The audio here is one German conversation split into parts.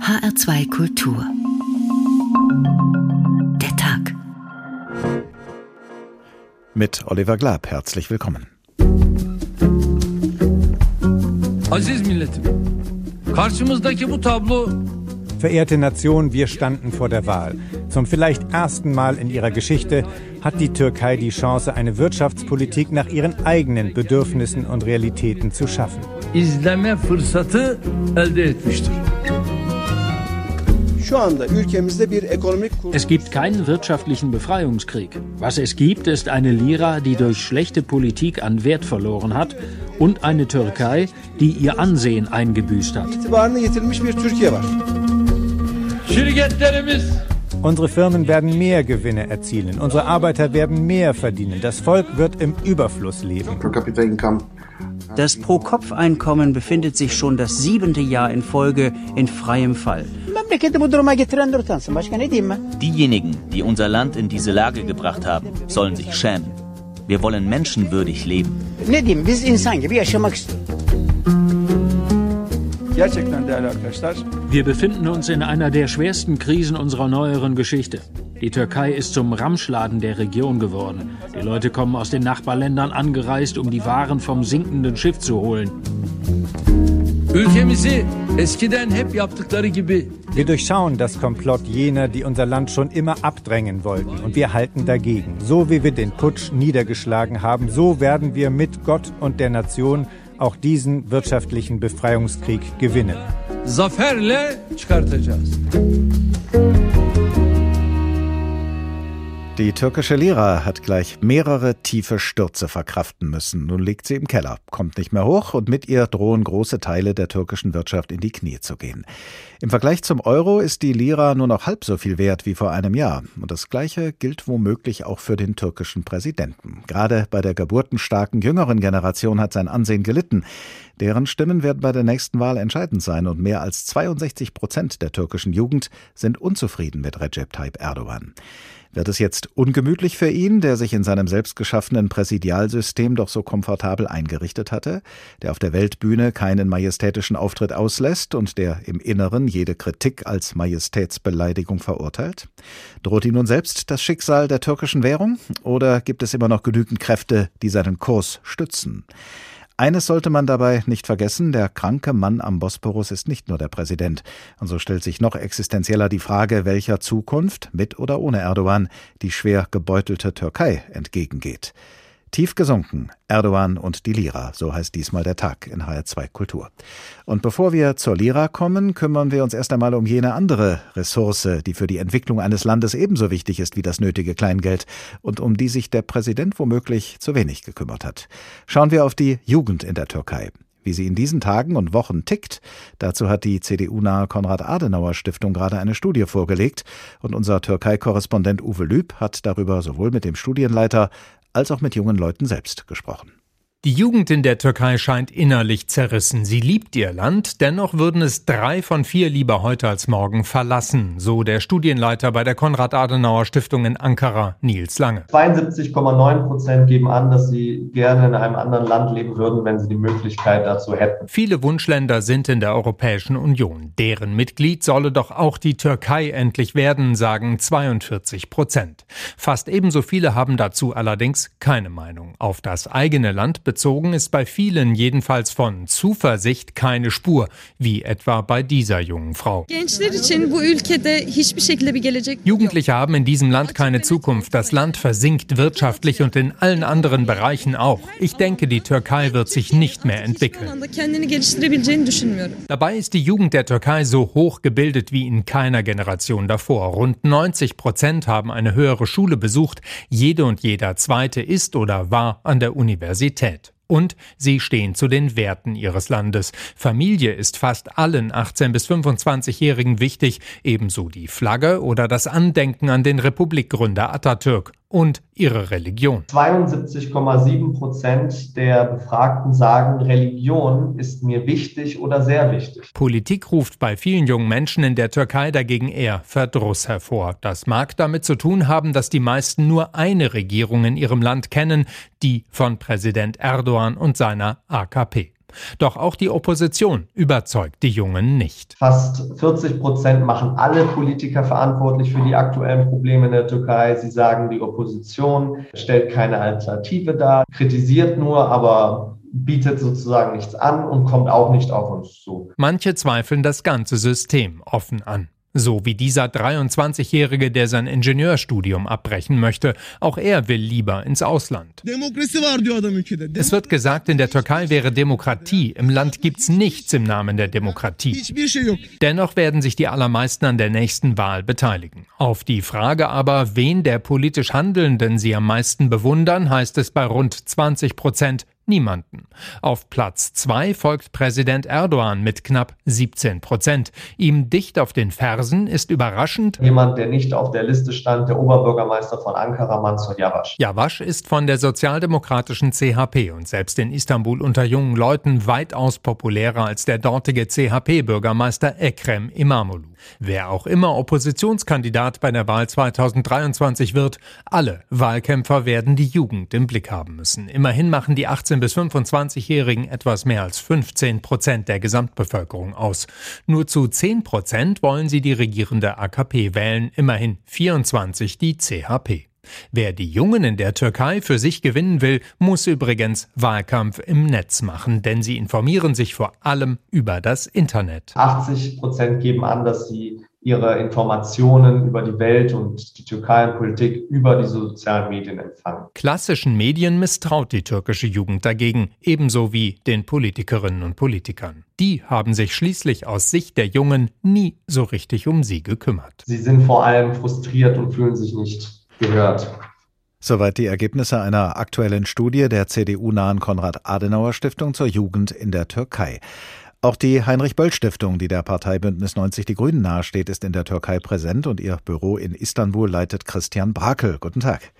HR2 Kultur. Der Tag. Mit Oliver Glab herzlich willkommen. Aziz milletim, karşımızdaki bu tablo Verehrte Nation, wir standen vor der Wahl. Zum vielleicht ersten Mal in ihrer Geschichte hat die Türkei die Chance, eine Wirtschaftspolitik nach ihren eigenen Bedürfnissen und Realitäten zu schaffen. izleme fırsatı elde etmiştir. Şu anda ülkemizde bir ekonomik Es gibt keinen wirtschaftlichen Befreiungskrieg. Was es gibt, ist eine Lira, die durch schlechte Politik an Wert verloren hat und eine Türkei, die ihr Ansehen eingebüßt hat. itibarını yitirmiş bir Türkiye var. Şirketlerimiz Unsere Firmen werden mehr Gewinne erzielen, unsere Arbeiter werden mehr verdienen, das Volk wird im Überfluss leben. Das Pro-Kopf-Einkommen befindet sich schon das siebente Jahr in Folge in freiem Fall. Diejenigen, die unser Land in diese Lage gebracht haben, sollen sich schämen. Wir wollen menschenwürdig leben. Wir befinden uns in einer der schwersten Krisen unserer neueren Geschichte. Die Türkei ist zum Ramschladen der Region geworden. Die Leute kommen aus den Nachbarländern angereist, um die Waren vom sinkenden Schiff zu holen. Ülkemizi eskiden hep yaptıkları gibi Wir durchschauen das Komplott jener, die unser Land schon immer abdrängen wollten. Und wir halten dagegen. So wie wir den Putsch niedergeschlagen haben, so werden wir mit Gott und der Nation auch diesen wirtschaftlichen Befreiungskrieg gewinnen. zaferle çıkartacağız. Die türkische Lira hat gleich mehrere tiefe Stürze verkraften müssen. Nun liegt sie im Keller, kommt nicht mehr hoch und mit ihr drohen große Teile der türkischen Wirtschaft in die Knie zu gehen. Im Vergleich zum Euro ist die Lira nur noch halb so viel wert wie vor einem Jahr. Und das Gleiche gilt womöglich auch für den türkischen Präsidenten. Gerade bei der geburtenstarken jüngeren Generation hat sein Ansehen gelitten. Deren Stimmen werden bei der nächsten Wahl entscheidend sein und mehr als 62 Prozent der türkischen Jugend sind unzufrieden mit Recep Tayyip Erdogan. Wird es jetzt ungemütlich für ihn, der sich in seinem selbstgeschaffenen Präsidialsystem doch so komfortabel eingerichtet hatte, der auf der Weltbühne keinen majestätischen Auftritt auslässt und der im Inneren jede Kritik als Majestätsbeleidigung verurteilt? Droht ihm nun selbst das Schicksal der türkischen Währung oder gibt es immer noch genügend Kräfte, die seinen Kurs stützen? Eines sollte man dabei nicht vergessen, der kranke Mann am Bosporus ist nicht nur der Präsident. Und so stellt sich noch existenzieller die Frage, welcher Zukunft, mit oder ohne Erdogan, die schwer gebeutelte Türkei entgegengeht. Tief gesunken, Erdogan und die Lira, so heißt diesmal der Tag in HR2 Kultur. Und bevor wir zur Lira kommen, kümmern wir uns erst einmal um jene andere Ressource, die für die Entwicklung eines Landes ebenso wichtig ist wie das nötige Kleingeld und um die sich der Präsident womöglich zu wenig gekümmert hat. Schauen wir auf die Jugend in der Türkei. Wie sie in diesen Tagen und Wochen tickt, dazu hat die CDU-nahe Konrad-Adenauer-Stiftung gerade eine Studie vorgelegt und unser Türkei-Korrespondent Uwe Lüb hat darüber sowohl mit dem Studienleiter als auch mit jungen Leuten selbst gesprochen. Die Jugend in der Türkei scheint innerlich zerrissen. Sie liebt ihr Land, dennoch würden es drei von vier lieber heute als morgen verlassen, so der Studienleiter bei der Konrad-Adenauer-Stiftung in Ankara, Nils Lange. 72,9 Prozent geben an, dass sie gerne in einem anderen Land leben würden, wenn sie die Möglichkeit dazu hätten. Viele Wunschländer sind in der Europäischen Union. Deren Mitglied solle doch auch die Türkei endlich werden, sagen 42 Prozent. Fast ebenso viele haben dazu allerdings keine Meinung. Auf das eigene Land bezogen ist bei vielen jedenfalls von Zuversicht keine Spur, wie etwa bei dieser jungen Frau. Jugendliche haben in diesem Land keine Zukunft. Das Land versinkt wirtschaftlich und in allen anderen Bereichen auch. Ich denke, die Türkei wird sich nicht mehr entwickeln. Dabei ist die Jugend der Türkei so hoch gebildet wie in keiner Generation davor. Rund 90 Prozent haben eine höhere Schule besucht. Jede und jeder Zweite ist oder war an der Universität. Und sie stehen zu den Werten ihres Landes. Familie ist fast allen 18- bis 25-Jährigen wichtig, ebenso die Flagge oder das Andenken an den Republikgründer Atatürk und ihre Religion. 72,7 Prozent der Befragten sagen, Religion ist mir wichtig oder sehr wichtig. Politik ruft bei vielen jungen Menschen in der Türkei dagegen eher Verdruss hervor. Das mag damit zu tun haben, dass die meisten nur eine Regierung in ihrem Land kennen, die von Präsident Erdogan und seiner AKP. Doch auch die Opposition überzeugt die Jungen nicht. Fast 40 Prozent machen alle Politiker verantwortlich für die aktuellen Probleme in der Türkei. Sie sagen, die Opposition stellt keine Alternative dar, kritisiert nur, aber bietet sozusagen nichts an und kommt auch nicht auf uns zu. Manche zweifeln das ganze System offen an. So wie dieser 23-Jährige, der sein Ingenieurstudium abbrechen möchte. Auch er will lieber ins Ausland. Es wird gesagt, in der Türkei wäre Demokratie. Im Land gibt's nichts im Namen der Demokratie. Dennoch werden sich die allermeisten an der nächsten Wahl beteiligen. Auf die Frage aber, wen der politisch Handelnden sie am meisten bewundern, heißt es bei rund 20 Prozent, niemanden. Auf Platz zwei folgt Präsident Erdogan mit knapp 17 Prozent. Ihm dicht auf den Fersen ist überraschend jemand, der nicht auf der Liste stand, der Oberbürgermeister von Ankara, Mansur Yavaş. Yavaş ist von der sozialdemokratischen CHP und selbst in Istanbul unter jungen Leuten weitaus populärer als der dortige CHP-Bürgermeister Ekrem Imamoglu. Wer auch immer Oppositionskandidat bei der Wahl 2023 wird, alle Wahlkämpfer werden die Jugend im Blick haben müssen. Immerhin machen die 18 bis 25-Jährigen etwas mehr als 15 Prozent der Gesamtbevölkerung aus. Nur zu 10 Prozent wollen sie die regierende AKP wählen, immerhin 24 die CHP. Wer die Jungen in der Türkei für sich gewinnen will, muss übrigens Wahlkampf im Netz machen, denn sie informieren sich vor allem über das Internet. 80 Prozent geben an, dass sie ihre Informationen über die Welt und die Türkei und Politik über die sozialen Medien empfangen. Klassischen Medien misstraut die türkische Jugend dagegen, ebenso wie den Politikerinnen und Politikern. Die haben sich schließlich aus Sicht der Jungen nie so richtig um sie gekümmert. Sie sind vor allem frustriert und fühlen sich nicht gehört. Soweit die Ergebnisse einer aktuellen Studie der CDU-nahen Konrad-Adenauer-Stiftung zur Jugend in der Türkei. Auch die Heinrich-Böll-Stiftung, die der Partei Bündnis 90 Die Grünen nahesteht, ist in der Türkei präsent und ihr Büro in Istanbul leitet Christian Brakel. Guten Tag.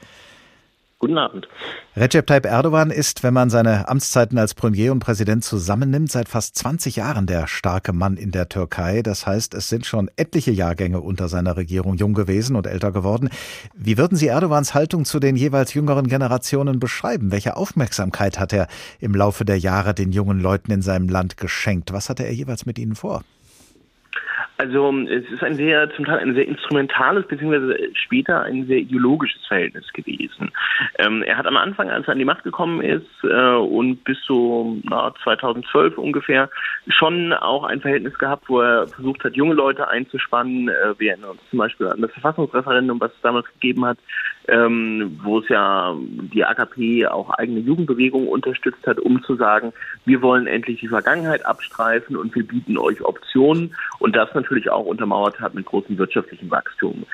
Guten Abend. Recep Tayyip Erdogan ist, wenn man seine Amtszeiten als Premier und Präsident zusammennimmt, seit fast 20 Jahren der starke Mann in der Türkei. Das heißt, es sind schon etliche Jahrgänge unter seiner Regierung jung gewesen und älter geworden. Wie würden Sie Erdogans Haltung zu den jeweils jüngeren Generationen beschreiben? Welche Aufmerksamkeit hat er im Laufe der Jahre den jungen Leuten in seinem Land geschenkt? Was hatte er jeweils mit ihnen vor? Also es ist ein sehr, zum Teil ein sehr instrumentales, beziehungsweise später ein sehr ideologisches Verhältnis gewesen. Ähm, er hat am Anfang, als er an die Macht gekommen ist äh, und bis so na, 2012 ungefähr, schon auch ein Verhältnis gehabt, wo er versucht hat, junge Leute einzuspannen. Äh, wir erinnern uns zum Beispiel an das Verfassungsreferendum, was es damals gegeben hat, ähm, wo es ja die AKP auch eigene Jugendbewegungen unterstützt hat, um zu sagen, wir wollen endlich die Vergangenheit abstreifen und wir bieten euch Optionen und das natürlich auch untermauert hat mit großem wirtschaftlichen Wachstum.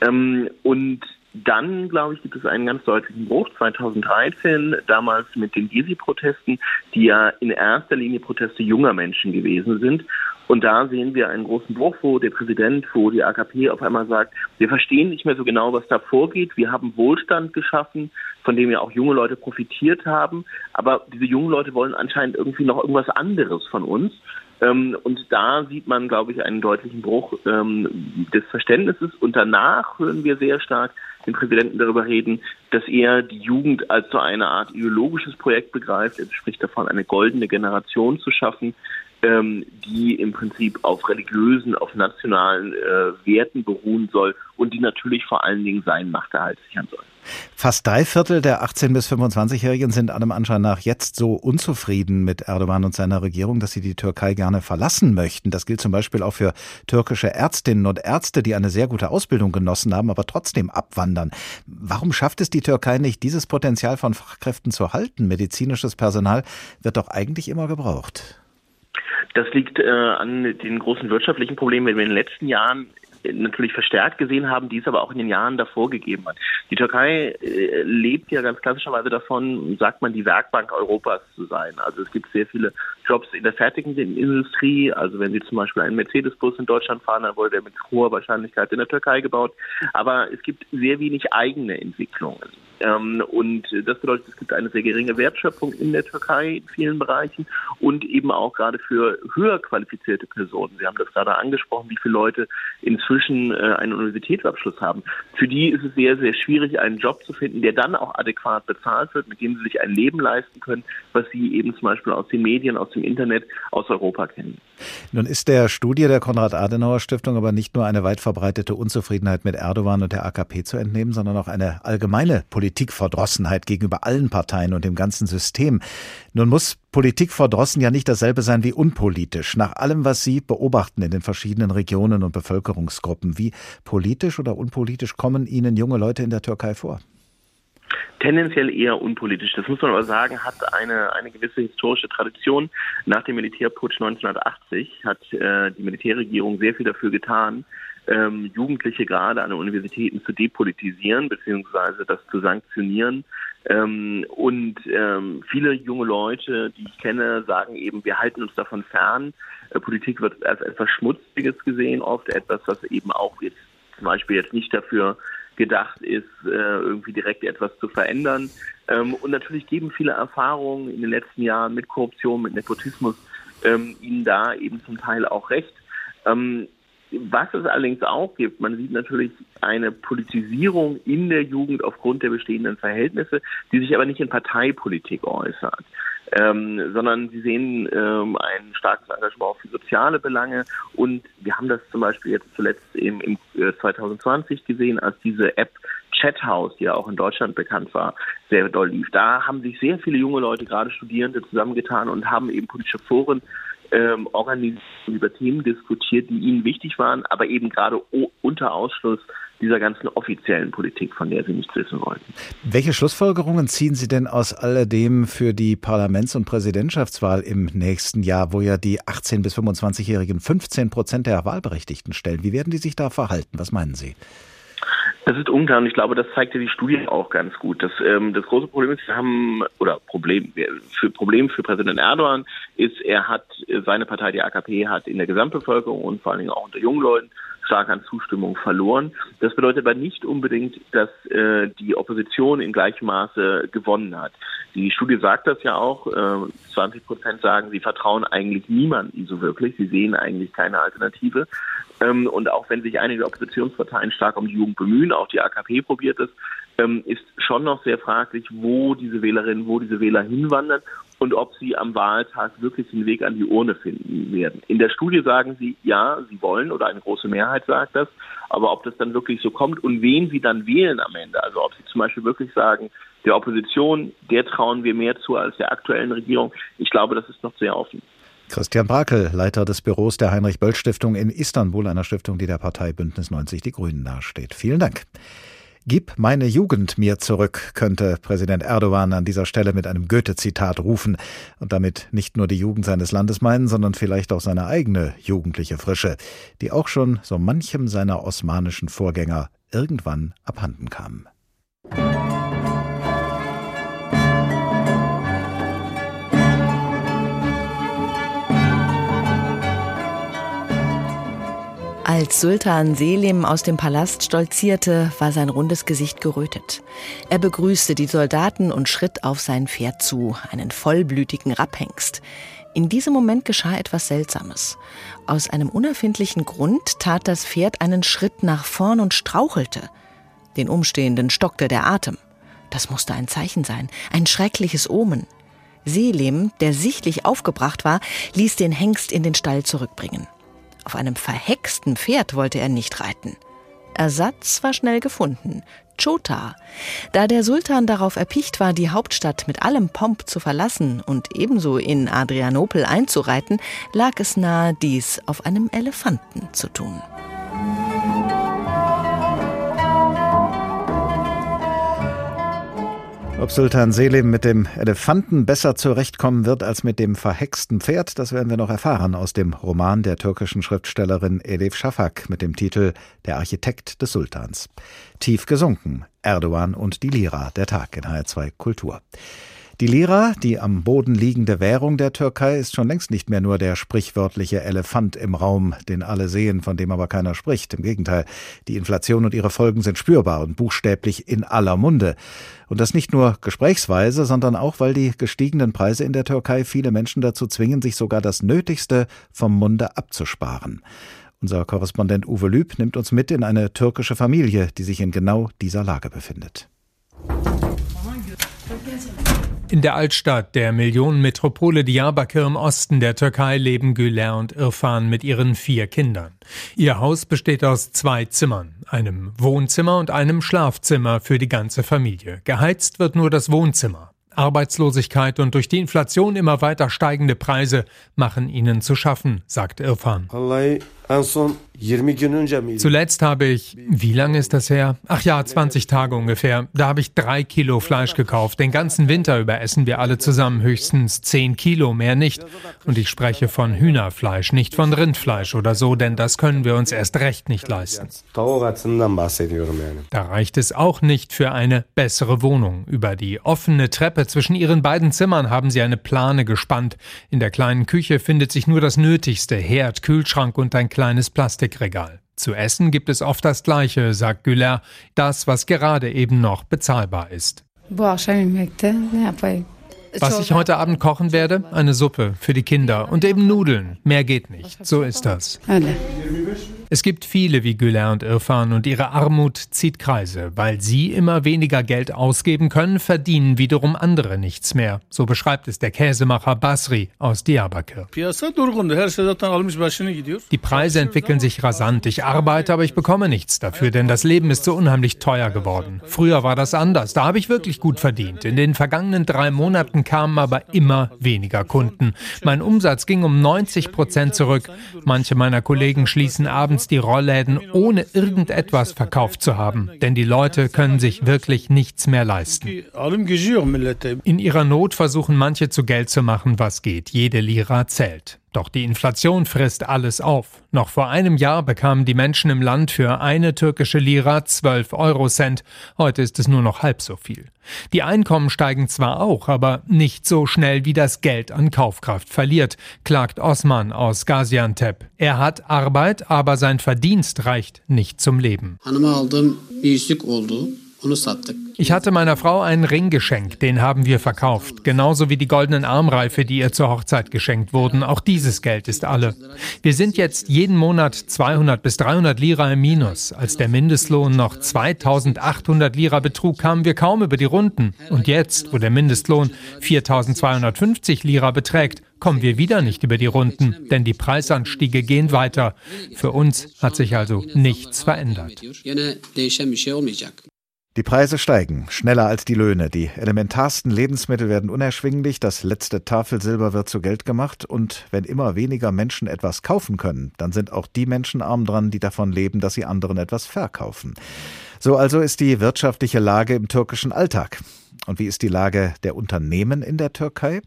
Ähm, und dann, glaube ich, gibt es einen ganz deutlichen Bruch 2013, damals mit den Gezi-Protesten, die ja in erster Linie Proteste junger Menschen gewesen sind. Und da sehen wir einen großen Bruch, wo der Präsident, wo die AKP auf einmal sagt, wir verstehen nicht mehr so genau, was da vorgeht. Wir haben Wohlstand geschaffen, von dem ja auch junge Leute profitiert haben. Aber diese jungen Leute wollen anscheinend irgendwie noch irgendwas anderes von uns. Ähm, und da sieht man, glaube ich, einen deutlichen Bruch ähm, des Verständnisses. Und danach hören wir sehr stark den Präsidenten darüber reden, dass er die Jugend als so eine Art ideologisches Projekt begreift. Er spricht davon, eine goldene Generation zu schaffen, ähm, die im Prinzip auf religiösen, auf nationalen äh, Werten beruhen soll und die natürlich vor allen Dingen seinen Machterhalt sichern soll. Fast drei Viertel der 18- bis 25-Jährigen sind allem Anschein nach jetzt so unzufrieden mit Erdogan und seiner Regierung, dass sie die Türkei gerne verlassen möchten. Das gilt zum Beispiel auch für türkische Ärztinnen und Ärzte, die eine sehr gute Ausbildung genossen haben, aber trotzdem abwandern. Warum schafft es die Türkei nicht, dieses Potenzial von Fachkräften zu halten? Medizinisches Personal wird doch eigentlich immer gebraucht. Das liegt äh, an den großen wirtschaftlichen Problemen, die wir in den letzten Jahren natürlich verstärkt gesehen haben, die es aber auch in den Jahren davor gegeben hat. Die Türkei äh, lebt ja ganz klassischerweise davon, sagt man, die Werkbank Europas zu sein. Also es gibt sehr viele Jobs in der fertigenden Industrie. Also wenn Sie zum Beispiel einen Mercedes-Bus in Deutschland fahren, dann wurde der mit hoher Wahrscheinlichkeit in der Türkei gebaut. Aber es gibt sehr wenig eigene Entwicklungen. Ähm, und das bedeutet, es gibt eine sehr geringe Wertschöpfung in der Türkei in vielen Bereichen und eben auch gerade für höher qualifizierte Personen. Sie haben das gerade angesprochen, wie viele Leute inzwischen äh, einen Universitätsabschluss haben. Für die ist es sehr, sehr schwierig, einen Job zu finden, der dann auch adäquat bezahlt wird, mit dem sie sich ein Leben leisten können, was sie eben zum Beispiel aus den Medien, aus dem Internet, aus Europa kennen. Nun ist der Studie der Konrad-Adenauer-Stiftung aber nicht nur eine weit verbreitete Unzufriedenheit mit Erdogan und der AKP zu entnehmen, sondern auch eine allgemeine Politikverdrossenheit gegenüber allen Parteien und dem ganzen System. Nun muss Politikverdrossen ja nicht dasselbe sein wie unpolitisch. Nach allem, was Sie beobachten in den verschiedenen Regionen und Bevölkerungsgruppen, wie politisch oder unpolitisch kommen Ihnen junge Leute in der Türkei vor? Tendenziell eher unpolitisch. Das muss man aber sagen, hat eine, eine gewisse historische Tradition. Nach dem Militärputsch 1980 hat äh, die Militärregierung sehr viel dafür getan, ähm, Jugendliche gerade an den Universitäten zu depolitisieren beziehungsweise das zu sanktionieren. Ähm, und ähm, viele junge Leute, die ich kenne, sagen eben, wir halten uns davon fern. Äh, Politik wird als etwas Schmutziges gesehen, oft etwas, was eben auch jetzt zum Beispiel jetzt nicht dafür gedacht ist, äh, irgendwie direkt etwas zu verändern. Ähm, und natürlich geben viele Erfahrungen in den letzten Jahren mit Korruption, mit Nepotismus ähm, ihnen da eben zum Teil auch recht. Ähm, was es allerdings auch gibt, man sieht natürlich eine Politisierung in der Jugend aufgrund der bestehenden Verhältnisse, die sich aber nicht in Parteipolitik äußert ähm, sondern sie sehen ähm, ein starkes Engagement für soziale Belange und wir haben das zum Beispiel jetzt zuletzt im, im 2020 äh, gesehen, als diese App Chathouse, die ja auch in Deutschland bekannt war, sehr doll lief. Da haben sich sehr viele junge Leute, gerade Studierende, zusammengetan und haben eben politische Foren ähm, organisiert und über Themen diskutiert, die ihnen wichtig waren, aber eben gerade unter Ausschluss dieser ganzen offiziellen Politik, von der Sie nichts wissen wollten. Welche Schlussfolgerungen ziehen Sie denn aus alledem für die Parlaments- und Präsidentschaftswahl im nächsten Jahr, wo ja die 18- bis 25-Jährigen 15 Prozent der Wahlberechtigten stellen? Wie werden die sich da verhalten? Was meinen Sie? Das ist unklar und ich glaube, das zeigte die Studie auch ganz gut. Das, ähm, das große Problem ist, wir haben, oder Problem, für Problem für Präsident Erdogan ist, er hat, seine Partei, die AKP, hat in der Gesamtbevölkerung und vor allen Dingen auch unter jungen Leuten stark an Zustimmung verloren. Das bedeutet aber nicht unbedingt, dass äh, die Opposition in gleichem Maße gewonnen hat. Die Studie sagt das ja auch. Äh, 20 Prozent sagen, sie vertrauen eigentlich niemanden so wirklich. Sie sehen eigentlich keine Alternative. Ähm, und auch wenn sich einige Oppositionsparteien stark um die Jugend bemühen, auch die AKP probiert es, ähm, ist schon noch sehr fraglich, wo diese Wählerinnen, wo diese Wähler hinwandern und ob sie am Wahltag wirklich den Weg an die Urne finden werden. In der Studie sagen sie, ja, sie wollen oder eine große Mehrheit sagt das, aber ob das dann wirklich so kommt und wen sie dann wählen am Ende, also ob sie zum Beispiel wirklich sagen, der Opposition, der trauen wir mehr zu als der aktuellen Regierung, ich glaube, das ist noch sehr offen. Christian Brakel, Leiter des Büros der Heinrich-Böll-Stiftung in Istanbul, einer Stiftung, die der Partei Bündnis 90 Die Grünen nahesteht. Vielen Dank. Gib meine Jugend mir zurück, könnte Präsident Erdogan an dieser Stelle mit einem Goethe-Zitat rufen und damit nicht nur die Jugend seines Landes meinen, sondern vielleicht auch seine eigene jugendliche Frische, die auch schon so manchem seiner osmanischen Vorgänger irgendwann abhanden kam. Als Sultan Selim aus dem Palast stolzierte, war sein rundes Gesicht gerötet. Er begrüßte die Soldaten und schritt auf sein Pferd zu, einen vollblütigen Rapphengst. In diesem Moment geschah etwas Seltsames. Aus einem unerfindlichen Grund tat das Pferd einen Schritt nach vorn und strauchelte. Den Umstehenden stockte der Atem. Das musste ein Zeichen sein, ein schreckliches Omen. Selim, der sichtlich aufgebracht war, ließ den Hengst in den Stall zurückbringen. Auf einem verhexten Pferd wollte er nicht reiten. Ersatz war schnell gefunden. Chota. Da der Sultan darauf erpicht war, die Hauptstadt mit allem Pomp zu verlassen und ebenso in Adrianopel einzureiten, lag es nahe, dies auf einem Elefanten zu tun. Ob Sultan Selim mit dem Elefanten besser zurechtkommen wird als mit dem verhexten Pferd, das werden wir noch erfahren aus dem Roman der türkischen Schriftstellerin Elif Shafak mit dem Titel Der Architekt des Sultans. Tief gesunken, Erdogan und die Lira, der Tag in HR2 Kultur. Die Lira, die am Boden liegende Währung der Türkei, ist schon längst nicht mehr nur der sprichwörtliche Elefant im Raum, den alle sehen, von dem aber keiner spricht. Im Gegenteil, die Inflation und ihre Folgen sind spürbar und buchstäblich in aller Munde. Und das nicht nur gesprächsweise, sondern auch, weil die gestiegenen Preise in der Türkei viele Menschen dazu zwingen, sich sogar das Nötigste vom Munde abzusparen. Unser Korrespondent Uwe Lüb nimmt uns mit in eine türkische Familie, die sich in genau dieser Lage befindet. In der Altstadt der Millionenmetropole Diyarbakir im Osten der Türkei leben Güler und Irfan mit ihren vier Kindern. Ihr Haus besteht aus zwei Zimmern, einem Wohnzimmer und einem Schlafzimmer für die ganze Familie. Geheizt wird nur das Wohnzimmer. Arbeitslosigkeit und durch die Inflation immer weiter steigende Preise machen ihnen zu schaffen, sagt Irfan. Zuletzt habe ich, wie lange ist das her? Ach ja, 20 Tage ungefähr. Da habe ich drei Kilo Fleisch gekauft. Den ganzen Winter über essen wir alle zusammen höchstens 10 Kilo, mehr nicht. Und ich spreche von Hühnerfleisch, nicht von Rindfleisch oder so, denn das können wir uns erst recht nicht leisten. Da reicht es auch nicht für eine bessere Wohnung. Über die offene Treppe zwischen ihren beiden Zimmern haben sie eine Plane gespannt. In der kleinen Küche findet sich nur das Nötigste, Herd, Kühlschrank und ein kleines Plastikregal. Zu essen gibt es oft das Gleiche, sagt Güller, das, was gerade eben noch bezahlbar ist. Was ich heute Abend kochen werde? Eine Suppe für die Kinder und eben Nudeln. Mehr geht nicht. So ist das. Es gibt viele wie Güler und Irfan und ihre Armut zieht Kreise. Weil sie immer weniger Geld ausgeben können, verdienen wiederum andere nichts mehr. So beschreibt es der Käsemacher Basri aus Diyarbakir. Die Preise entwickeln sich rasant. Ich arbeite, aber ich bekomme nichts dafür, denn das Leben ist so unheimlich teuer geworden. Früher war das anders. Da habe ich wirklich gut verdient. In den vergangenen drei Monaten kamen aber immer weniger Kunden. Mein Umsatz ging um 90 Prozent zurück. Manche meiner Kollegen schließen abends abends die Rollläden ohne irgendetwas verkauft zu haben, denn die Leute können sich wirklich nichts mehr leisten. In ihrer Not versuchen manche zu Geld zu machen, was geht. Jede Lira zählt. Doch die Inflation frisst alles auf. Noch vor einem Jahr bekamen die Menschen im Land für eine türkische Lira 12 Eurocent. Heute ist es nur noch halb so viel. Die Einkommen steigen zwar auch, aber nicht so schnell wie das Geld an Kaufkraft verliert, klagt Osman aus Gaziantep. Er hat Arbeit, aber sein Verdienst reicht nicht zum Leben. Ich hatte meiner Frau einen Ring geschenkt, den haben wir verkauft. Genauso wie die goldenen Armreife, die ihr zur Hochzeit geschenkt wurden. Auch dieses Geld ist alle. Wir sind jetzt jeden Monat 200 bis 300 Lira im Minus. Als der Mindestlohn noch 2800 Lira betrug, kamen wir kaum über die Runden. Und jetzt, wo der Mindestlohn 4250 Lira beträgt, kommen wir wieder nicht über die Runden, denn die Preisanstiege gehen weiter. Für uns hat sich also nichts verändert. Die Preise steigen, schneller als die Löhne. Die elementarsten Lebensmittel werden unerschwinglich, das letzte Tafelsilber wird zu Geld gemacht und wenn immer weniger Menschen etwas kaufen können, dann sind auch die Menschen arm dran, die davon leben, dass sie anderen etwas verkaufen. So also ist die wirtschaftliche Lage im türkischen Alltag. Und wie ist die Lage der Unternehmen in der Türkei?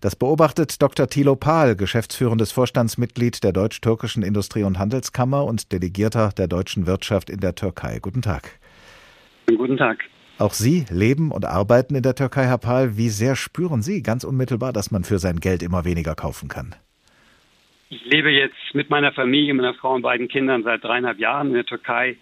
Das beobachtet Dr. Thilo Pahl, geschäftsführendes Vorstandsmitglied der Deutsch-Türkischen Industrie- und Handelskammer und Delegierter der deutschen Wirtschaft in der Türkei. Guten Tag. Guten Tag. Auch Sie leben und arbeiten in der Türkei, Herr Pahl. Wie sehr spüren Sie ganz unmittelbar, dass man für sein Geld immer weniger kaufen kann? Ich lebe jetzt mit meiner Familie, meiner Frau und beiden Kindern seit dreieinhalb Jahren in der Türkei.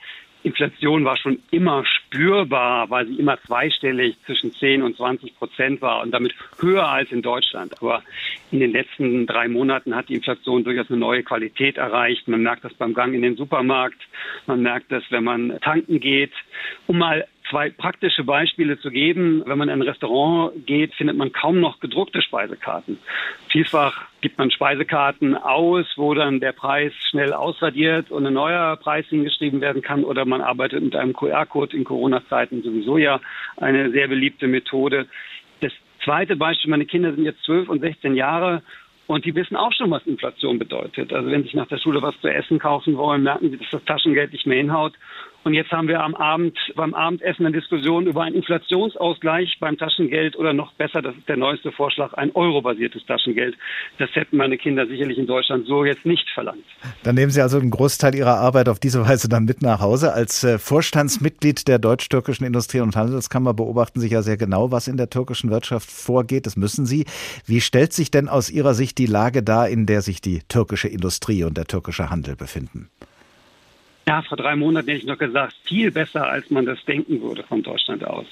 Inflation war schon immer spürbar, weil sie immer zweistellig zwischen 10 und 20 Prozent war und damit höher als in Deutschland. Aber in den letzten drei Monaten hat die Inflation durchaus eine neue Qualität erreicht. Man merkt das beim Gang in den Supermarkt. Man merkt das, wenn man tanken geht. Um mal zwei praktische Beispiele zu geben. Wenn man in ein Restaurant geht, findet man kaum noch gedruckte Speisekarten. Vielfach gibt man Speisekarten aus, wo dann der Preis schnell ausradiert und ein neuer Preis hingeschrieben werden kann. Oder man arbeitet mit einem QR-Code in Corona-Zeiten sowieso ja eine sehr beliebte Methode. Das zweite Beispiel, meine Kinder sind jetzt zwölf und 16 Jahre und die wissen auch schon, was Inflation bedeutet. Also wenn sie nach der Schule was zu essen kaufen wollen, merken sie, dass das Taschengeld nicht mehr hinhaut. Und jetzt haben wir am Abend beim Abendessen eine Diskussion über einen Inflationsausgleich beim Taschengeld oder noch besser, das ist der neueste Vorschlag, ein eurobasiertes Taschengeld. Das hätten meine Kinder sicherlich in Deutschland so jetzt nicht verlangt. Dann nehmen Sie also einen Großteil Ihrer Arbeit auf diese Weise dann mit nach Hause. Als äh, Vorstandsmitglied der deutsch-türkischen Industrie- und Handelskammer beobachten Sie ja sehr genau, was in der türkischen Wirtschaft vorgeht. Das müssen Sie. Wie stellt sich denn aus Ihrer Sicht die Lage dar, in der sich die türkische Industrie und der türkische Handel befinden? Ja, vor drei Monaten hätte ich noch gesagt, viel besser, als man das denken würde von Deutschland aus.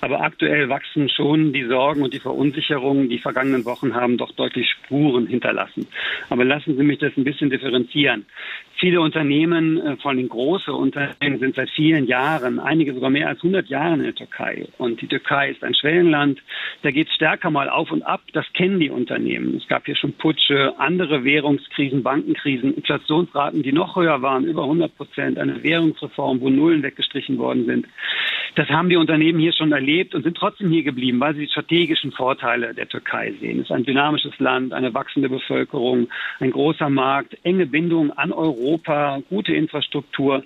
Aber aktuell wachsen schon die Sorgen und die Verunsicherungen. Die vergangenen Wochen haben doch deutlich Spuren hinterlassen. Aber lassen Sie mich das ein bisschen differenzieren. Viele Unternehmen, äh, vor allem große Unternehmen, sind seit vielen Jahren, einige sogar mehr als 100 Jahren in der Türkei. Und die Türkei ist ein Schwellenland. Da geht es stärker mal auf und ab. Das kennen die Unternehmen. Es gab hier schon Putsche, andere Währungskrisen, Bankenkrisen, Inflationsraten, die noch höher waren, über 100 Prozent, eine Währungsreform, wo Nullen weggestrichen worden sind. Das haben die Unternehmen hier schon erlebt und sind trotzdem hier geblieben, weil sie die strategischen Vorteile der Türkei sehen. Es ist ein dynamisches Land, eine wachsende Bevölkerung, ein großer Markt, enge Bindung an Europa, gute Infrastruktur.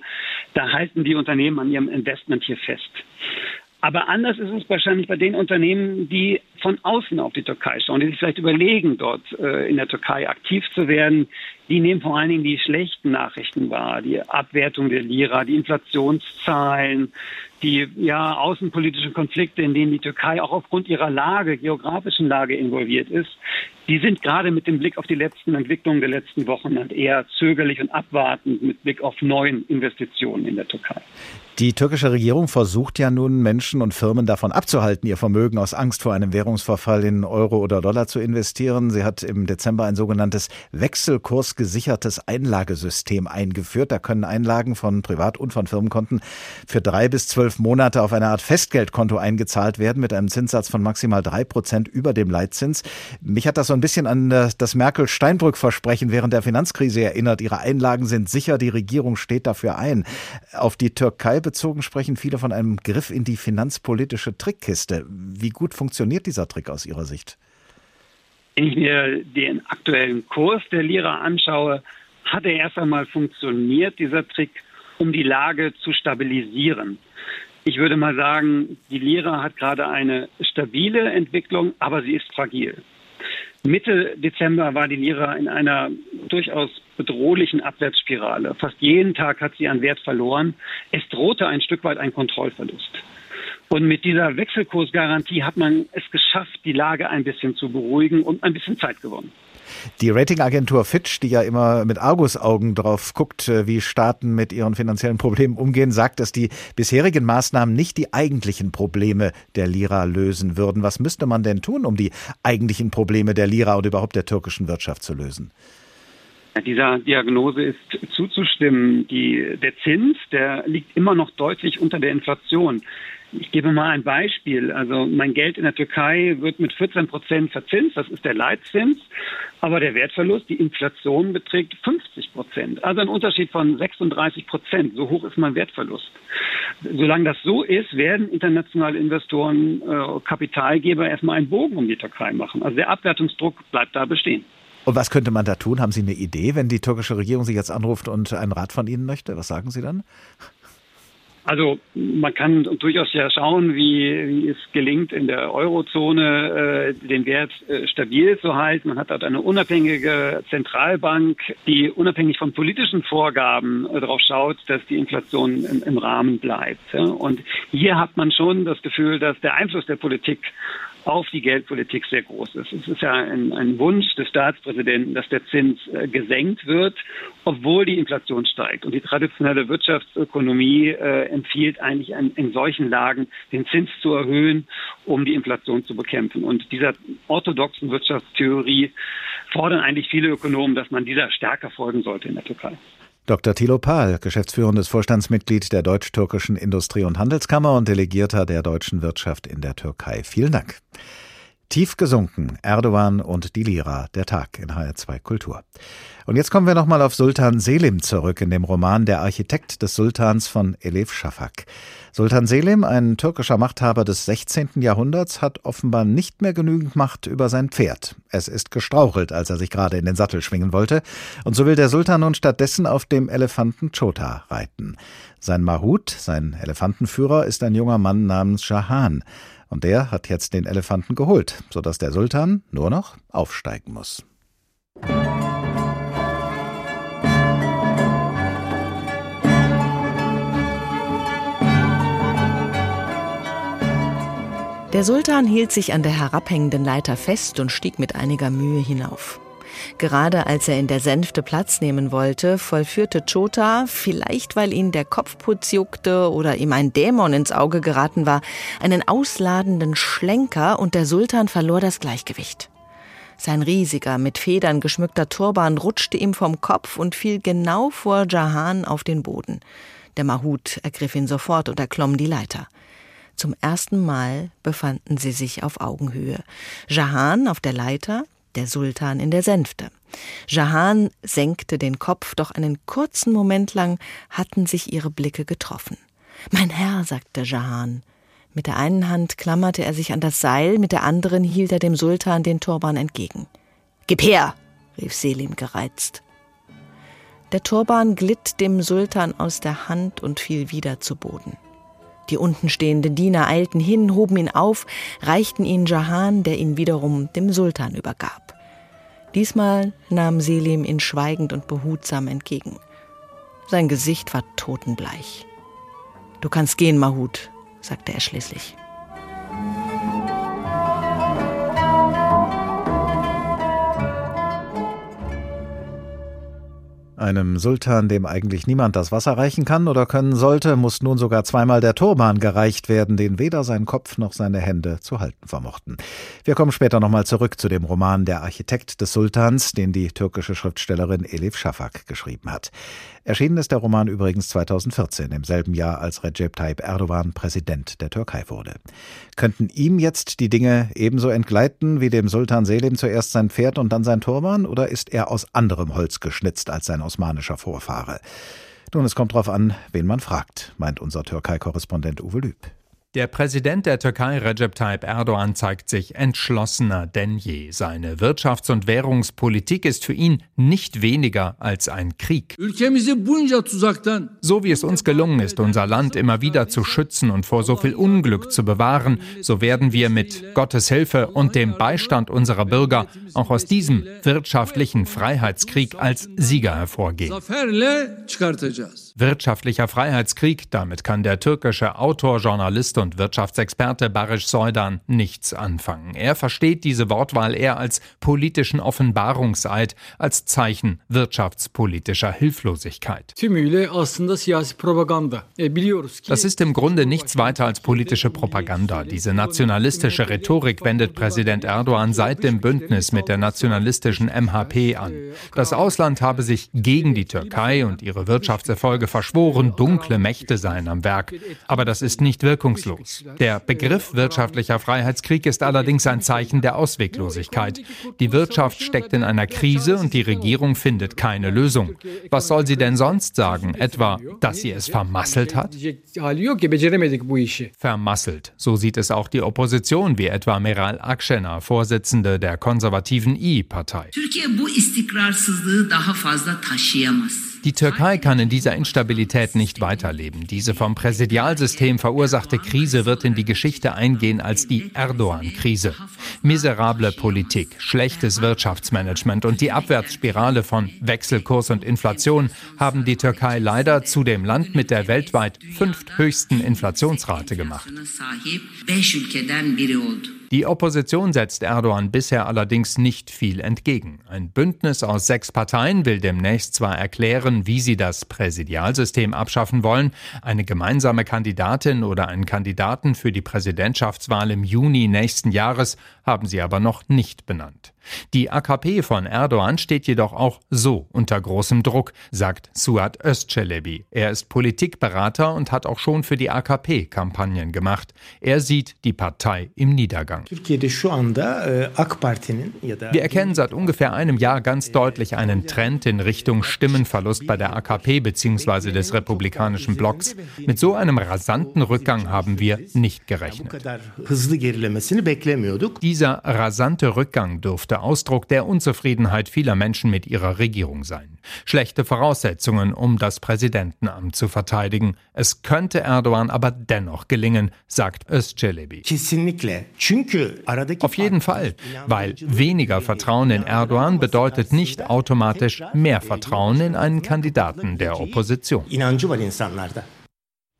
Da halten die Unternehmen an ihrem Investment hier fest. Aber anders ist es wahrscheinlich bei den Unternehmen, die von außen auf die Türkei schauen, die sich vielleicht überlegen, dort äh, in der Türkei aktiv zu werden. Die nehmen vor allen Dingen die schlechten Nachrichten wahr, die Abwertung der Lira, die Inflationszahlen, die ja außenpolitischen Konflikte, in denen die Türkei auch aufgrund ihrer Lage, geografischen Lage involviert ist, die sind gerade mit dem Blick auf die letzten Entwicklungen der letzten Wochen eher zögerlich und abwartend mit Blick auf neuen Investitionen in der Türkei. Die türkische Regierung versucht ja nun, Menschen und Firmen davon abzuhalten, ihr Vermögen aus Angst vor einem Währungsverfall in Euro oder Dollar zu investieren. Sie hat im Dezember ein sogenanntes wechselkursgesichertes Einlagesystem eingeführt. Da können Einlagen von Privat- und von Firmenkonten für drei bis zwölf Monate auf eine Art Festgeldkonto eingezahlt werden mit einem Zinssatz von maximal drei Prozent über dem Leitzins. Mich hat das so ein bisschen an das Merkel-Steinbrück-Versprechen während der Finanzkrise erinnert. Ihre Einlagen sind sicher, die Regierung steht dafür ein. Auf die Türkei bezogen sprechen viele von einem Griff in die finanzpolitische Trickkiste. Wie gut funktioniert dieser Trick aus Ihrer Sicht? Wenn ich mir den aktuellen Kurs der Lira anschaue, hat er erst einmal funktioniert, dieser Trick, um die Lage zu stabilisieren. Ich würde mal sagen, die Lira hat gerade eine stabile Entwicklung, aber sie ist fragil. Mitte Dezember war die Lira in einer durchaus bedrohlichen Abwärtsspirale. Fast jeden Tag hat sie an Wert verloren. Es drohte ein Stück weit ein Kontrollverlust. Und mit dieser Wechselkursgarantie hat man es geschafft, die Lage ein bisschen zu beruhigen und ein bisschen Zeit gewonnen. Die Ratingagentur Fitch, die ja immer mit Argusaugen drauf guckt, äh, wie Staaten mit ihren finanziellen Problemen umgehen, sagt, dass die bisherigen Maßnahmen nicht die eigentlichen Probleme der Lira lösen würden. Was müsste man denn tun, um die eigentlichen Probleme der Lira und überhaupt der türkischen Wirtschaft zu lösen? Dieser Diagnose ist zuzustimmen. Die, der Zins, der liegt immer noch deutlich unter der Inflation. Ich gebe mal ein Beispiel. Also mein Geld in der Türkei wird mit 14 Prozent verzinst. Das ist der Leitzins. Aber der Wertverlust, die Inflation beträgt 50 Prozent. Also ein Unterschied von 36 Prozent. So hoch ist mein Wertverlust. Solange das so ist, werden internationale Investoren, äh, Kapitalgeber erstmal einen Bogen um die Türkei machen. Also der Abwertungsdruck bleibt da bestehen. Und was könnte man da tun? Haben Sie eine Idee, wenn die türkische Regierung Sie jetzt anruft und einen Rat von Ihnen möchte? Was sagen Sie dann? Also man kann durchaus ja schauen, wie, wie es gelingt, in der Eurozone äh, den Wert äh, stabil zu halten. Man hat dort eine unabhängige Zentralbank, die unabhängig von politischen Vorgaben äh, darauf schaut, dass die Inflation im, im Rahmen bleibt. Ja? Und hier hat man schon das Gefühl, dass der Einfluss der Politik auf die Geldpolitik sehr groß ist. Es ist ja ein, ein Wunsch des Staatspräsidenten, dass der Zins äh, gesenkt wird, obwohl die Inflation steigt. Und die traditionelle Wirtschaftsökonomie äh, empfiehlt eigentlich an, in solchen Lagen den Zins zu erhöhen, um die Inflation zu bekämpfen. Und dieser orthodoxen Wirtschaftstheorie fordern eigentlich viele Ökonomen, dass man dieser stärker folgen sollte in der Türkei. Dr. Thilo Pahl, geschäftsführendes Vorstandsmitglied der Deutsch-Türkischen Industrie- und Handelskammer und Delegierter der deutschen Wirtschaft in der Türkei. Vielen Dank. Tief gesunken, Erdogan und die Lira, der Tag in HR2 Kultur. Und jetzt kommen wir nochmal auf Sultan Selim zurück in dem Roman Der Architekt des Sultans von Elif Shafak. Sultan Selim, ein türkischer Machthaber des 16. Jahrhunderts, hat offenbar nicht mehr genügend Macht über sein Pferd. Es ist gestrauchelt, als er sich gerade in den Sattel schwingen wollte, und so will der Sultan nun stattdessen auf dem Elefanten Chota reiten. Sein Mahut, sein Elefantenführer, ist ein junger Mann namens Shahan, und der hat jetzt den Elefanten geholt, sodass der Sultan nur noch aufsteigen muss. Der Sultan hielt sich an der herabhängenden Leiter fest und stieg mit einiger Mühe hinauf. Gerade als er in der Sänfte Platz nehmen wollte, vollführte Chota, vielleicht weil ihn der Kopfputz juckte oder ihm ein Dämon ins Auge geraten war, einen ausladenden Schlenker und der Sultan verlor das Gleichgewicht. Sein riesiger, mit Federn geschmückter Turban rutschte ihm vom Kopf und fiel genau vor Jahan auf den Boden. Der Mahut ergriff ihn sofort und erklomm die Leiter. Zum ersten Mal befanden sie sich auf Augenhöhe. Jahan auf der Leiter, der Sultan in der Sänfte. Jahan senkte den Kopf, doch einen kurzen Moment lang hatten sich ihre Blicke getroffen. Mein Herr, sagte Jahan. Mit der einen Hand klammerte er sich an das Seil, mit der anderen hielt er dem Sultan den Turban entgegen. Gib her! rief Selim gereizt. Der Turban glitt dem Sultan aus der Hand und fiel wieder zu Boden. Die untenstehenden Diener eilten hin, hoben ihn auf, reichten ihn Jahan, der ihn wiederum dem Sultan übergab. Diesmal nahm Selim ihn schweigend und behutsam entgegen. Sein Gesicht war totenbleich. Du kannst gehen, Mahut, sagte er schließlich. Einem Sultan, dem eigentlich niemand das Wasser reichen kann oder können sollte, muss nun sogar zweimal der Turban gereicht werden, den weder sein Kopf noch seine Hände zu halten vermochten. Wir kommen später nochmal zurück zu dem Roman Der Architekt des Sultans, den die türkische Schriftstellerin Elif Shafak geschrieben hat. Erschienen ist der Roman übrigens 2014, im selben Jahr, als Recep Tayyip Erdogan Präsident der Türkei wurde. Könnten ihm jetzt die Dinge ebenso entgleiten wie dem Sultan Selim zuerst sein Pferd und dann sein Turban, oder ist er aus anderem Holz geschnitzt als sein osmanischer Vorfahre? Nun, es kommt darauf an, wen man fragt, meint unser Türkei-Korrespondent Uwe Lüb. Der Präsident der Türkei Recep Tayyip Erdogan zeigt sich entschlossener denn je. Seine Wirtschafts- und Währungspolitik ist für ihn nicht weniger als ein Krieg. So wie es uns gelungen ist, unser Land immer wieder zu schützen und vor so viel Unglück zu bewahren, so werden wir mit Gottes Hilfe und dem Beistand unserer Bürger auch aus diesem wirtschaftlichen Freiheitskrieg als Sieger hervorgehen. Wirtschaftlicher Freiheitskrieg, damit kann der türkische Autor, Journalist und Wirtschaftsexperte Barış Soydan nichts anfangen. Er versteht diese Wortwahl eher als politischen Offenbarungseid, als Zeichen wirtschaftspolitischer Hilflosigkeit. Das ist im Grunde nichts weiter als politische Propaganda. Diese nationalistische Rhetorik wendet Präsident Erdogan seit dem Bündnis mit der nationalistischen MHP an. Das Ausland habe sich gegen die Türkei und ihre Wirtschaftserfolge verschworen, dunkle Mächte seien am Werk. Aber das ist nicht wirkungslos. Der Begriff wirtschaftlicher Freiheitskrieg ist allerdings ein Zeichen der Ausweglosigkeit. Die Wirtschaft steckt in einer Krise und die Regierung findet keine Lösung. Was soll sie denn sonst sagen? Etwa, dass sie es vermasselt hat? Vermasselt. So sieht es auch die Opposition, wie etwa Meral Akşener, Vorsitzende der konservativen I-Partei. Die Türkei kann in dieser Instabilität nicht weiterleben. Diese vom Präsidialsystem verursachte Krise wird in die Geschichte eingehen als die Erdogan-Krise. Miserable Politik, schlechtes Wirtschaftsmanagement und die Abwärtsspirale von Wechselkurs und Inflation haben die Türkei leider zu dem Land mit der weltweit fünfthöchsten Inflationsrate gemacht. Die Opposition setzt Erdogan bisher allerdings nicht viel entgegen. Ein Bündnis aus sechs Parteien will demnächst zwar erklären, wie sie das Präsidialsystem abschaffen wollen, eine gemeinsame Kandidatin oder einen Kandidaten für die Präsidentschaftswahl im Juni nächsten Jahres haben sie aber noch nicht benannt. Die AKP von Erdogan steht jedoch auch so unter großem Druck, sagt Suat Özcelebi. Er ist Politikberater und hat auch schon für die AKP Kampagnen gemacht. Er sieht die Partei im Niedergang. Wir erkennen seit ungefähr einem Jahr ganz deutlich einen Trend in Richtung Stimmenverlust bei der AKP bzw. des republikanischen Blocks. Mit so einem rasanten Rückgang haben wir nicht gerechnet. Dieser rasante Rückgang dürfte Ausdruck der Unzufriedenheit vieler Menschen mit ihrer Regierung sein. Schlechte Voraussetzungen, um das Präsidentenamt zu verteidigen. Es könnte Erdogan aber dennoch gelingen, sagt Özcelebi. Auf jeden Fall, weil weniger Vertrauen in Erdogan bedeutet nicht automatisch mehr Vertrauen in einen Kandidaten der Opposition.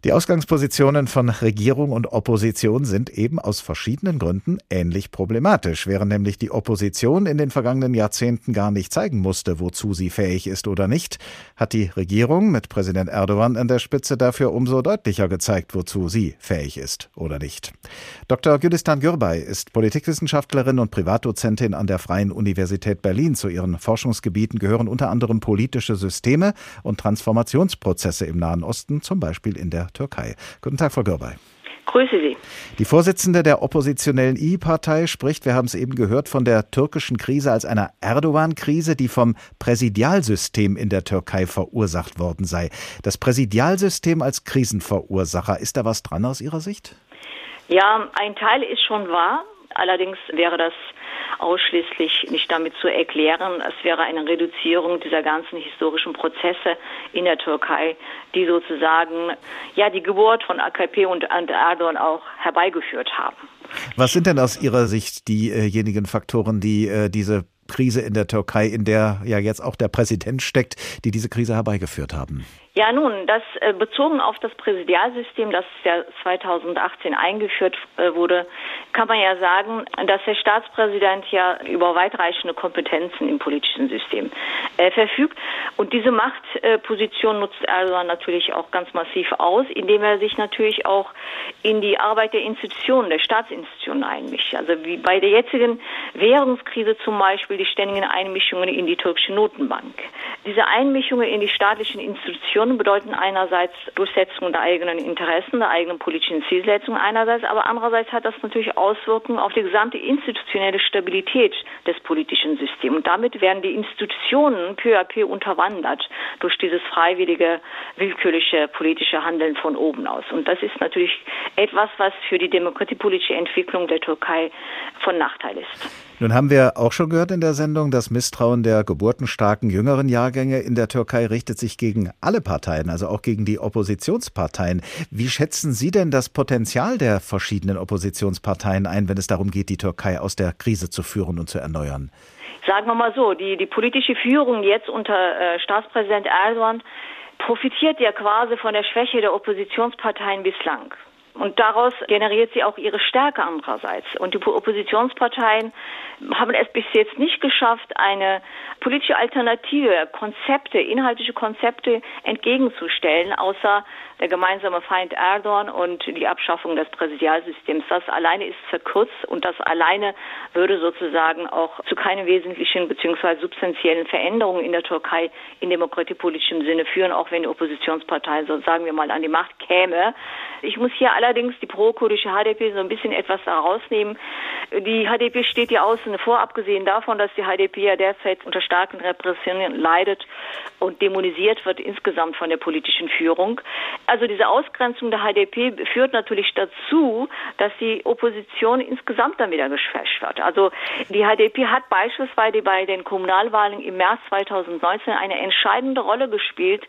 Die Ausgangspositionen von Regierung und Opposition sind eben aus verschiedenen Gründen ähnlich problematisch, während nämlich die Opposition in den vergangenen Jahrzehnten gar nicht zeigen musste, wozu sie fähig ist oder nicht, hat die Regierung mit Präsident Erdogan an der Spitze dafür umso deutlicher gezeigt, wozu sie fähig ist oder nicht. Dr. Gülistan Gürbay ist Politikwissenschaftlerin und Privatdozentin an der Freien Universität Berlin. Zu ihren Forschungsgebieten gehören unter anderem politische Systeme und Transformationsprozesse im Nahen Osten, zum Beispiel in der Türkei. Guten Tag, Frau Gürbay. Grüße Sie. Die Vorsitzende der oppositionellen I-Partei spricht, wir haben es eben gehört, von der türkischen Krise als einer Erdogan-Krise, die vom Präsidialsystem in der Türkei verursacht worden sei. Das Präsidialsystem als Krisenverursacher, ist da was dran aus Ihrer Sicht? Ja, ein Teil ist schon wahr. Allerdings wäre das ausschließlich nicht damit zu erklären. Es wäre eine Reduzierung dieser ganzen historischen Prozesse in der Türkei, die sozusagen ja die Geburt von AKP und Erdogan auch herbeigeführt haben. Was sind denn aus Ihrer Sicht diejenigen Faktoren, die äh, diese Krise in der Türkei, in der ja jetzt auch der Präsident steckt, die diese Krise herbeigeführt haben? Ja, nun, das äh, bezogen auf das Präsidialsystem, das ja 2018 eingeführt äh, wurde, kann man ja sagen, dass der Staatspräsident ja über weitreichende Kompetenzen im politischen System äh, verfügt. Und diese Machtposition nutzt Erdogan natürlich auch ganz massiv aus, indem er sich natürlich auch in die Arbeit der Institutionen, der Staatsinstitutionen einmischt. Also wie bei der jetzigen Währungskrise zum Beispiel die ständigen Einmischungen in die türkische Notenbank. Diese Einmischungen in die staatlichen Institutionen Sanktionen bedeuten einerseits Durchsetzung der eigenen Interessen, der eigenen politischen Zielsetzung einerseits, aber andererseits hat das natürlich Auswirkungen auf die gesamte institutionelle Stabilität des politischen Systems. Und damit werden die Institutionen peu à peu unterwandert durch dieses freiwillige, willkürliche politische Handeln von oben aus. Und das ist natürlich etwas, was für die demokratiepolitische Entwicklung der Türkei von Nachteil ist. Nun haben wir auch schon gehört in der Sendung, das Misstrauen der geburtenstarken jüngeren Jahrgänge in der Türkei richtet sich gegen alle Parteien, also auch gegen die Oppositionsparteien. Wie schätzen Sie denn das Potenzial der verschiedenen Oppositionsparteien ein, wenn es darum geht, die Türkei aus der Krise zu führen und zu erneuern? Sagen wir mal so, die, die politische Führung jetzt unter äh, Staatspräsident Erdogan profitiert ja quasi von der Schwäche der Oppositionsparteien bislang. Und daraus generiert sie auch ihre Stärke andererseits. Und die Oppositionsparteien haben es bis jetzt nicht geschafft, eine politische Alternative, Konzepte, inhaltliche Konzepte entgegenzustellen, außer der gemeinsame Feind Erdogan und die Abschaffung des Präsidialsystems. Das alleine ist verkürzt und das alleine würde sozusagen auch zu keinen wesentlichen bzw. substanziellen Veränderungen in der Türkei in demokratiepolitischem Sinne führen, auch wenn die Oppositionspartei, so sagen wir mal, an die Macht käme. Ich muss hier allerdings die pro-kurdische HDP so ein bisschen etwas herausnehmen. Die HDP steht ja außen vor, abgesehen davon, dass die HDP ja derzeit unter starken Repressionen leidet und dämonisiert wird insgesamt von der politischen Führung. Also diese Ausgrenzung der HDP führt natürlich dazu, dass die Opposition insgesamt dann wieder geschwächt wird. Also die HDP hat beispielsweise bei den Kommunalwahlen im März 2019 eine entscheidende Rolle gespielt,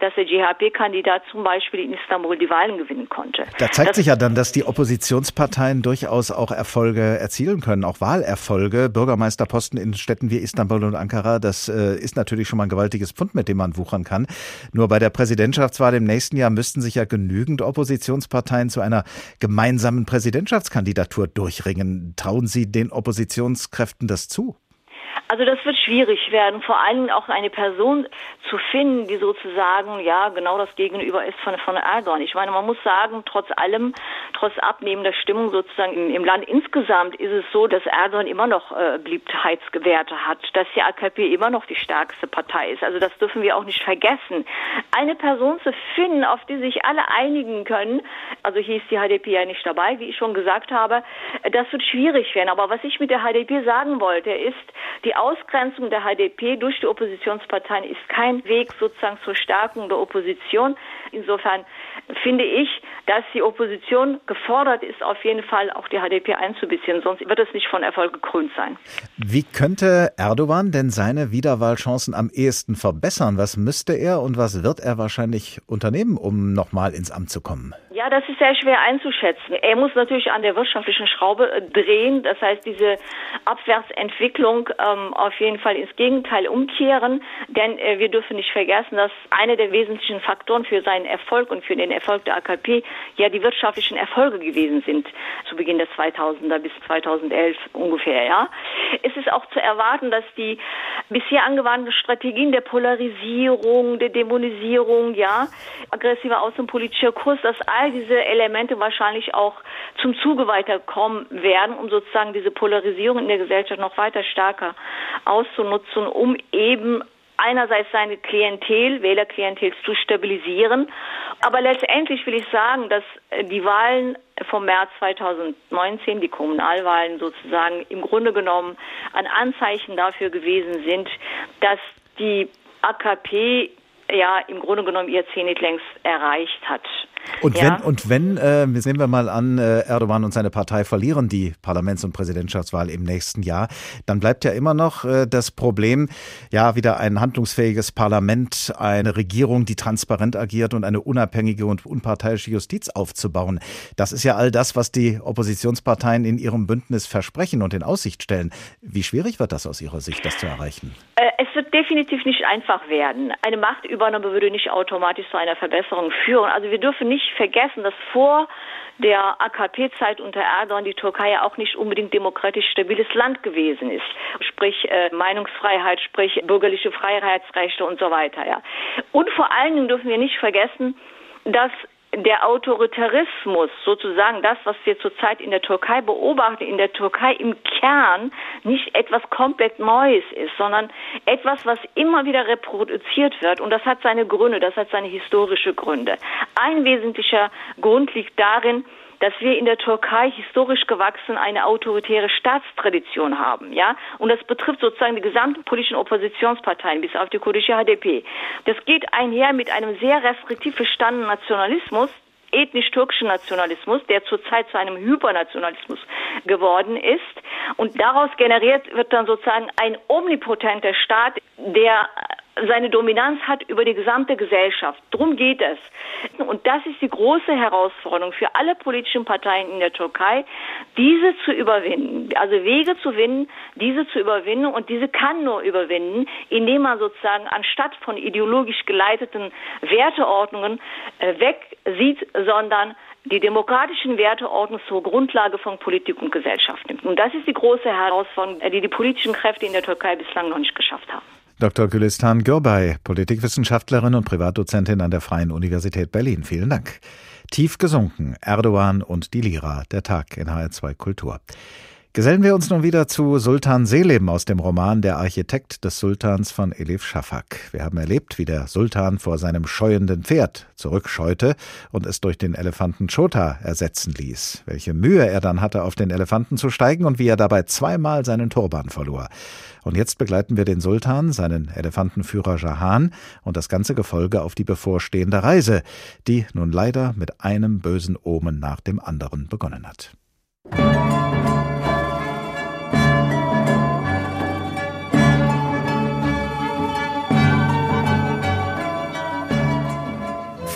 dass der GHP-Kandidat zum Beispiel in Istanbul die Wahlen gewinnen konnte. Da zeigt das sich ja dann, dass die Oppositionsparteien durchaus auch Erfolge erzielen können, auch Wahlerfolge. Bürgermeisterposten in Städten wie Istanbul und Ankara, das äh, ist natürlich schon mal ein gewaltiges Pfund, mit dem man wuchern kann. Nur bei der Präsidentschaftswahl im nächsten Jahr müssten sich ja genügend Oppositionsparteien zu einer gemeinsamen Präsidentschaftskandidatur durchringen. Trauen Sie den Oppositionskräften das zu? Also das wird schwierig werden, vor allem auch eine Person zu finden, die sozusagen ja genau das Gegenüber ist von, von Erdogan. Ich meine, man muss sagen, trotz allem, trotz abnehmender Stimmung sozusagen im, im Land insgesamt ist es so, dass Erdogan immer noch äh, Beliebtheitsgewerte hat, dass die AKP immer noch die stärkste Partei ist. Also das dürfen wir auch nicht vergessen. Eine Person zu finden, auf die sich alle einigen können, also hier ist die HDP ja nicht dabei, wie ich schon gesagt habe, das wird schwierig werden. Aber was ich mit der HDP sagen wollte, ist, die Ausgrenzung der HDP durch die Oppositionsparteien ist kein Weg sozusagen zur Stärkung der Opposition. Insofern finde ich, dass die Opposition gefordert ist, auf jeden Fall auch die HDP einzubeziehen, sonst wird es nicht von Erfolg gekrönt sein. Wie könnte Erdogan denn seine Wiederwahlchancen am ehesten verbessern? Was müsste er und was wird er wahrscheinlich unternehmen, um nochmal ins Amt zu kommen? Ja, das ist sehr schwer einzuschätzen. Er muss natürlich an der wirtschaftlichen Schraube drehen, das heißt diese Abwärtsentwicklung ähm, auf jeden Fall ins Gegenteil umkehren, denn äh, wir dürfen nicht vergessen, dass einer der wesentlichen Faktoren für seinen Erfolg und für den Erfolg der AKP ja die wirtschaftlichen Erfolge gewesen sind zu Beginn der 2000er bis 2011 ungefähr. Ja, es ist auch zu erwarten, dass die bisher angewandten Strategien der Polarisierung, der Dämonisierung, ja, aggressiver außenpolitischer Kurs, dass all all diese Elemente wahrscheinlich auch zum Zuge weiterkommen werden, um sozusagen diese Polarisierung in der Gesellschaft noch weiter stärker auszunutzen, um eben einerseits seine Klientel, Wählerklientel zu stabilisieren. Aber letztendlich will ich sagen, dass die Wahlen vom März 2019, die Kommunalwahlen sozusagen im Grunde genommen ein Anzeichen dafür gewesen sind, dass die AKP ja im Grunde genommen ihr Zenit längst erreicht hat. Und ja. wenn, und wenn äh, sehen wir mal an, äh, Erdogan und seine Partei verlieren die Parlaments- und Präsidentschaftswahl im nächsten Jahr, dann bleibt ja immer noch äh, das Problem, ja, wieder ein handlungsfähiges Parlament, eine Regierung, die transparent agiert und eine unabhängige und unparteiische Justiz aufzubauen. Das ist ja all das, was die Oppositionsparteien in ihrem Bündnis versprechen und in Aussicht stellen. Wie schwierig wird das aus Ihrer Sicht, das zu erreichen? Äh, es wird definitiv nicht einfach werden. Eine Machtübernahme würde nicht automatisch zu einer Verbesserung führen. Also wir dürfen nicht vergessen, dass vor der AKP-Zeit unter Erdogan die Türkei ja auch nicht unbedingt demokratisch stabiles Land gewesen ist. Sprich äh, Meinungsfreiheit, sprich bürgerliche Freiheitsrechte und so weiter. Ja. Und vor allen Dingen dürfen wir nicht vergessen, dass der Autoritarismus, sozusagen das, was wir zurzeit in der Türkei beobachten, in der Türkei im Kern nicht etwas komplett Neues ist, sondern etwas, was immer wieder reproduziert wird. Und das hat seine Gründe, das hat seine historische Gründe. Ein wesentlicher Grund liegt darin, dass wir in der Türkei historisch gewachsen eine autoritäre Staatstradition haben, ja, und das betrifft sozusagen die gesamten politischen Oppositionsparteien bis auf die kurdische HDP. Das geht einher mit einem sehr restriktiv verstandenen Nationalismus, ethnisch-türkischen Nationalismus, der zurzeit zu einem Hypernationalismus geworden ist. Und daraus generiert wird dann sozusagen ein omnipotenter Staat, der seine Dominanz hat über die gesamte Gesellschaft. Darum geht es. Und das ist die große Herausforderung für alle politischen Parteien in der Türkei, diese zu überwinden, also Wege zu finden, diese zu überwinden. Und diese kann nur überwinden, indem man sozusagen anstatt von ideologisch geleiteten Werteordnungen äh, wegsieht, sondern die demokratischen Werteordnung zur Grundlage von Politik und Gesellschaft nimmt. Und das ist die große Herausforderung, die die politischen Kräfte in der Türkei bislang noch nicht geschafft haben. Dr. Gülistan Gürbay, Politikwissenschaftlerin und Privatdozentin an der Freien Universität Berlin. Vielen Dank. Tief gesunken, Erdogan und die Lira, der Tag in HR2 Kultur. Gesellen wir uns nun wieder zu Sultan Selim aus dem Roman Der Architekt des Sultans von Elif Shafak. Wir haben erlebt, wie der Sultan vor seinem scheuenden Pferd zurückscheute und es durch den Elefanten Chota ersetzen ließ. Welche Mühe er dann hatte, auf den Elefanten zu steigen und wie er dabei zweimal seinen Turban verlor. Und jetzt begleiten wir den Sultan, seinen Elefantenführer Jahan und das ganze Gefolge auf die bevorstehende Reise, die nun leider mit einem bösen Omen nach dem anderen begonnen hat.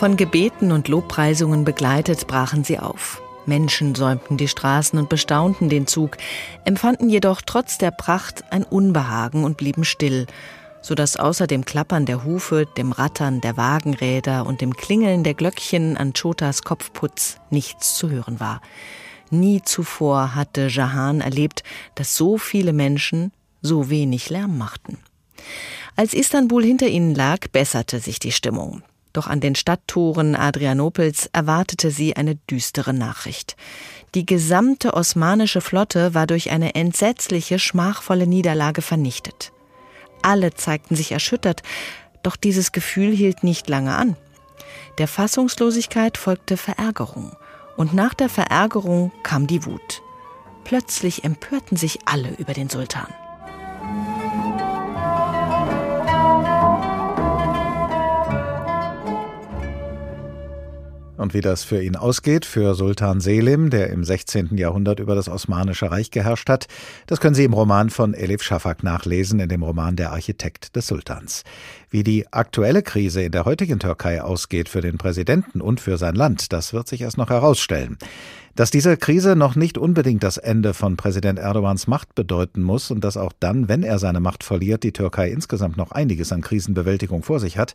Von Gebeten und Lobpreisungen begleitet brachen sie auf. Menschen säumten die Straßen und bestaunten den Zug, empfanden jedoch trotz der Pracht ein Unbehagen und blieben still, so dass außer dem Klappern der Hufe, dem Rattern der Wagenräder und dem Klingeln der Glöckchen an Chotas Kopfputz nichts zu hören war. Nie zuvor hatte Jahan erlebt, dass so viele Menschen so wenig Lärm machten. Als Istanbul hinter ihnen lag, besserte sich die Stimmung. Doch an den Stadttoren Adrianopels erwartete sie eine düstere Nachricht. Die gesamte osmanische Flotte war durch eine entsetzliche, schmachvolle Niederlage vernichtet. Alle zeigten sich erschüttert, doch dieses Gefühl hielt nicht lange an. Der Fassungslosigkeit folgte Verärgerung, und nach der Verärgerung kam die Wut. Plötzlich empörten sich alle über den Sultan. Und wie das für ihn ausgeht, für Sultan Selim, der im 16. Jahrhundert über das Osmanische Reich geherrscht hat, das können Sie im Roman von Elif Shafak nachlesen, in dem Roman Der Architekt des Sultans. Wie die aktuelle Krise in der heutigen Türkei ausgeht für den Präsidenten und für sein Land, das wird sich erst noch herausstellen. Dass diese Krise noch nicht unbedingt das Ende von Präsident Erdogans Macht bedeuten muss und dass auch dann, wenn er seine Macht verliert, die Türkei insgesamt noch einiges an Krisenbewältigung vor sich hat,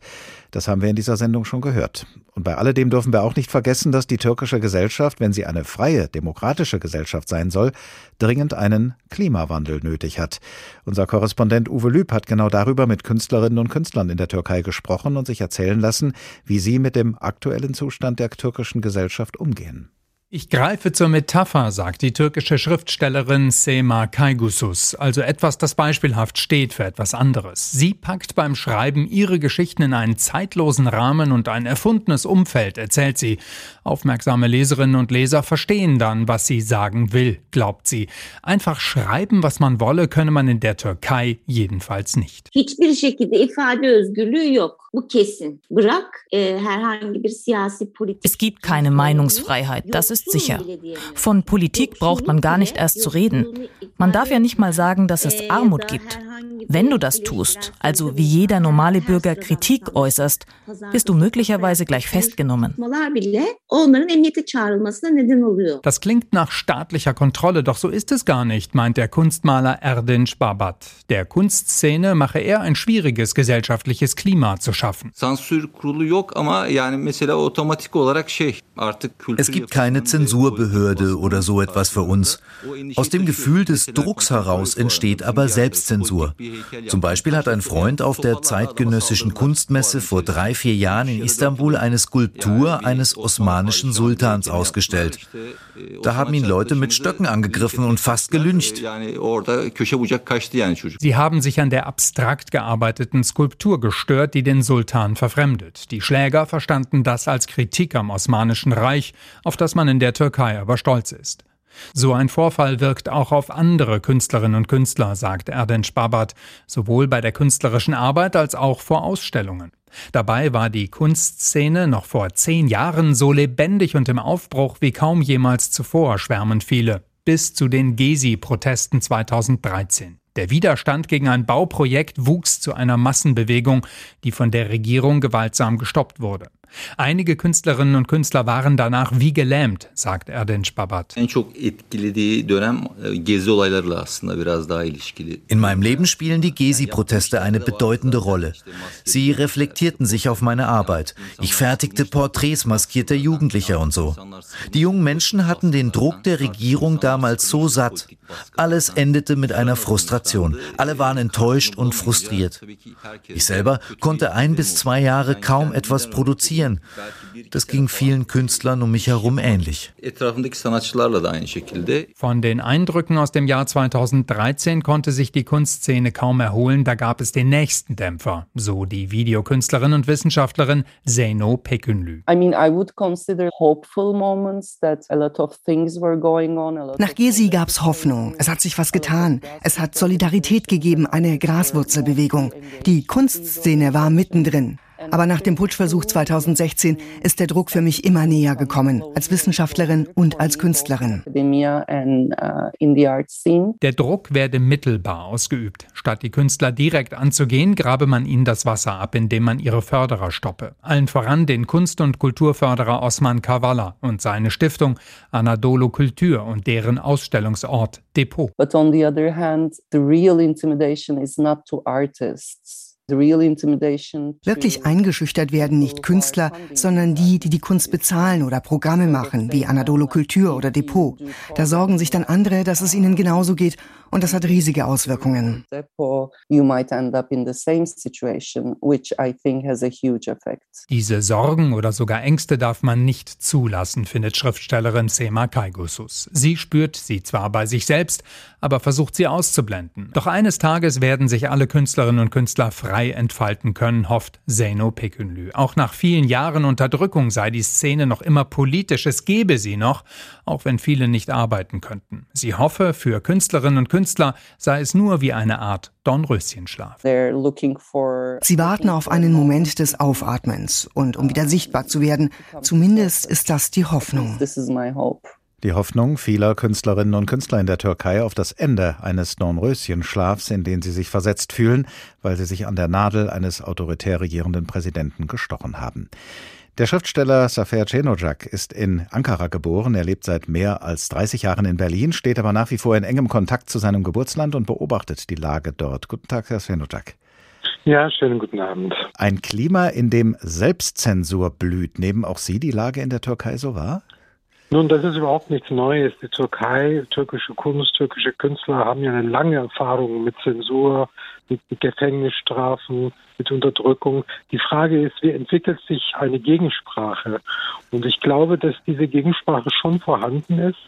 das haben wir in dieser Sendung schon gehört. Und bei alledem dürfen wir auch nicht vergessen, dass die türkische Gesellschaft, wenn sie eine freie, demokratische Gesellschaft sein soll, dringend einen Klimawandel nötig hat. Unser Korrespondent Uwe Lüb hat genau darüber mit Künstlerinnen und Künstlern in der Türkei gesprochen und sich erzählen lassen, wie sie mit dem aktuellen Zustand der türkischen Gesellschaft umgehen. Ich greife zur Metapher, sagt die türkische Schriftstellerin Sema Kaygusus, also etwas, das beispielhaft steht für etwas anderes. Sie packt beim Schreiben ihre Geschichten in einen zeitlosen Rahmen und ein erfundenes Umfeld, erzählt sie. Aufmerksame Leserinnen und Leser verstehen dann, was sie sagen will, glaubt sie. Einfach schreiben, was man wolle, könne man in der Türkei jedenfalls nicht. Hiçbir şekilde ifade özgürlüğü yok. Es gibt keine Meinungsfreiheit, das ist sicher. Von Politik braucht man gar nicht erst zu reden. Man darf ja nicht mal sagen, dass es Armut gibt. Wenn du das tust, also wie jeder normale Bürger Kritik äußerst, wirst du möglicherweise gleich festgenommen. Das klingt nach staatlicher Kontrolle, doch so ist es gar nicht, meint der Kunstmaler Erdinç Babat. Der Kunstszene mache er ein schwieriges gesellschaftliches Klima zu schaffen. Es gibt keine Zensurbehörde oder so etwas für uns. Aus dem Gefühl des Drucks heraus entsteht aber Selbstzensur. Zum Beispiel hat ein Freund auf der zeitgenössischen Kunstmesse vor drei, vier Jahren in Istanbul eine Skulptur eines osmanischen Sultans ausgestellt. Da haben ihn Leute mit Stöcken angegriffen und fast gelyncht. Sie haben sich an der abstrakt gearbeiteten Skulptur gestört, die den Sultan verfremdet. Die Schläger verstanden das als Kritik am Osmanischen Reich, auf das man in der Türkei aber stolz ist. So ein Vorfall wirkt auch auf andere Künstlerinnen und Künstler, sagt Erdinç Babat, sowohl bei der künstlerischen Arbeit als auch vor Ausstellungen. Dabei war die Kunstszene noch vor zehn Jahren so lebendig und im Aufbruch wie kaum jemals zuvor, schwärmen viele, bis zu den Gezi-Protesten 2013. Der Widerstand gegen ein Bauprojekt wuchs zu einer Massenbewegung, die von der Regierung gewaltsam gestoppt wurde. Einige Künstlerinnen und Künstler waren danach wie gelähmt, sagt Erdinç Babat. In meinem Leben spielen die Gezi-Proteste eine bedeutende Rolle. Sie reflektierten sich auf meine Arbeit. Ich fertigte Porträts maskierter Jugendlicher und so. Die jungen Menschen hatten den Druck der Regierung damals so satt. Alles endete mit einer Frustration. Alle waren enttäuscht und frustriert. Ich selber konnte ein bis zwei Jahre kaum etwas produzieren produzieren. Das ging vielen Künstlern um mich herum ähnlich. Von den Eindrücken aus dem Jahr 2013 konnte sich die Kunstszene kaum erholen, da gab es den nächsten Dämpfer, so die Videokünstlerin und Wissenschaftlerin Zeno Pekünlü. Nach Gezi gab es Hoffnung. Es hat sich was getan. Es hat Solidarität gegeben, eine Graswurzelbewegung. Die Kunstszene war mittendrin. Aber nach dem Putschversuch 2016 ist der Druck für mich immer näher gekommen, als Wissenschaftlerin und als Künstlerin. Der Druck werde mittelbar ausgeübt. Statt die Künstler direkt anzugehen, grabe man ihnen das Wasser ab, indem man ihre Förderer stoppe. Allen voran den Kunst- und Kulturförderer Osman Kavala und seine Stiftung Anadolu Kultur und deren Ausstellungsort Depot. But on the other hand, the real intimidation is not to artists. Wirklich eingeschüchtert werden nicht Künstler, sondern die, die die Kunst bezahlen oder Programme machen, wie Anadolu Kultur oder Depot. Da sorgen sich dann andere, dass es ihnen genauso geht Und das hat riesige Auswirkungen. Diese Sorgen oder sogar Ängste darf man nicht zulassen, findet Schriftstellerin Sema Kaigusus. Sie spürt sie zwar bei sich selbst, aber versucht sie auszublenden. Doch eines Tages werden sich alle Künstlerinnen und Künstler frei entfalten können, hofft Zeno Pekünlü. Auch nach vielen Jahren Unterdrückung sei die Szene noch immer politisch, es gebe sie noch, auch wenn viele nicht arbeiten könnten. Sie hoffe, für Künstlerinnen und Künstler sei es nur wie eine Art Dornröschenschlaf. Sie warten auf einen Moment des Aufatmens und um wieder sichtbar zu werden. Zumindest ist das die Hoffnung. Die Hoffnung vieler Künstlerinnen und Künstler in der Türkei auf das Ende eines Dornröschenschlafs, in den sie sich versetzt fühlen, weil sie sich an der Nadel eines autoritär regierenden Präsidenten gestochen haben. Der Schriftsteller Safer Cenocak ist in Ankara geboren. Er lebt seit mehr als 30 Jahren in Berlin, steht aber nach wie vor in engem Kontakt zu seinem Geburtsland und beobachtet die Lage dort. Guten Tag, Herr Cenocak. Ja, schönen guten Abend. Ein Klima, in dem Selbstzensur blüht. Nehmen auch Sie die Lage in der Türkei so wahr? Nun, das ist überhaupt nichts Neues. Die Türkei, türkische Kunst, türkische Künstler haben ja eine lange Erfahrung mit Zensur, mit Gefängnisstrafen, mit Unterdrückung. Die Frage ist, wie entwickelt sich eine Gegensprache? Und ich glaube, dass diese Gegensprache schon vorhanden ist.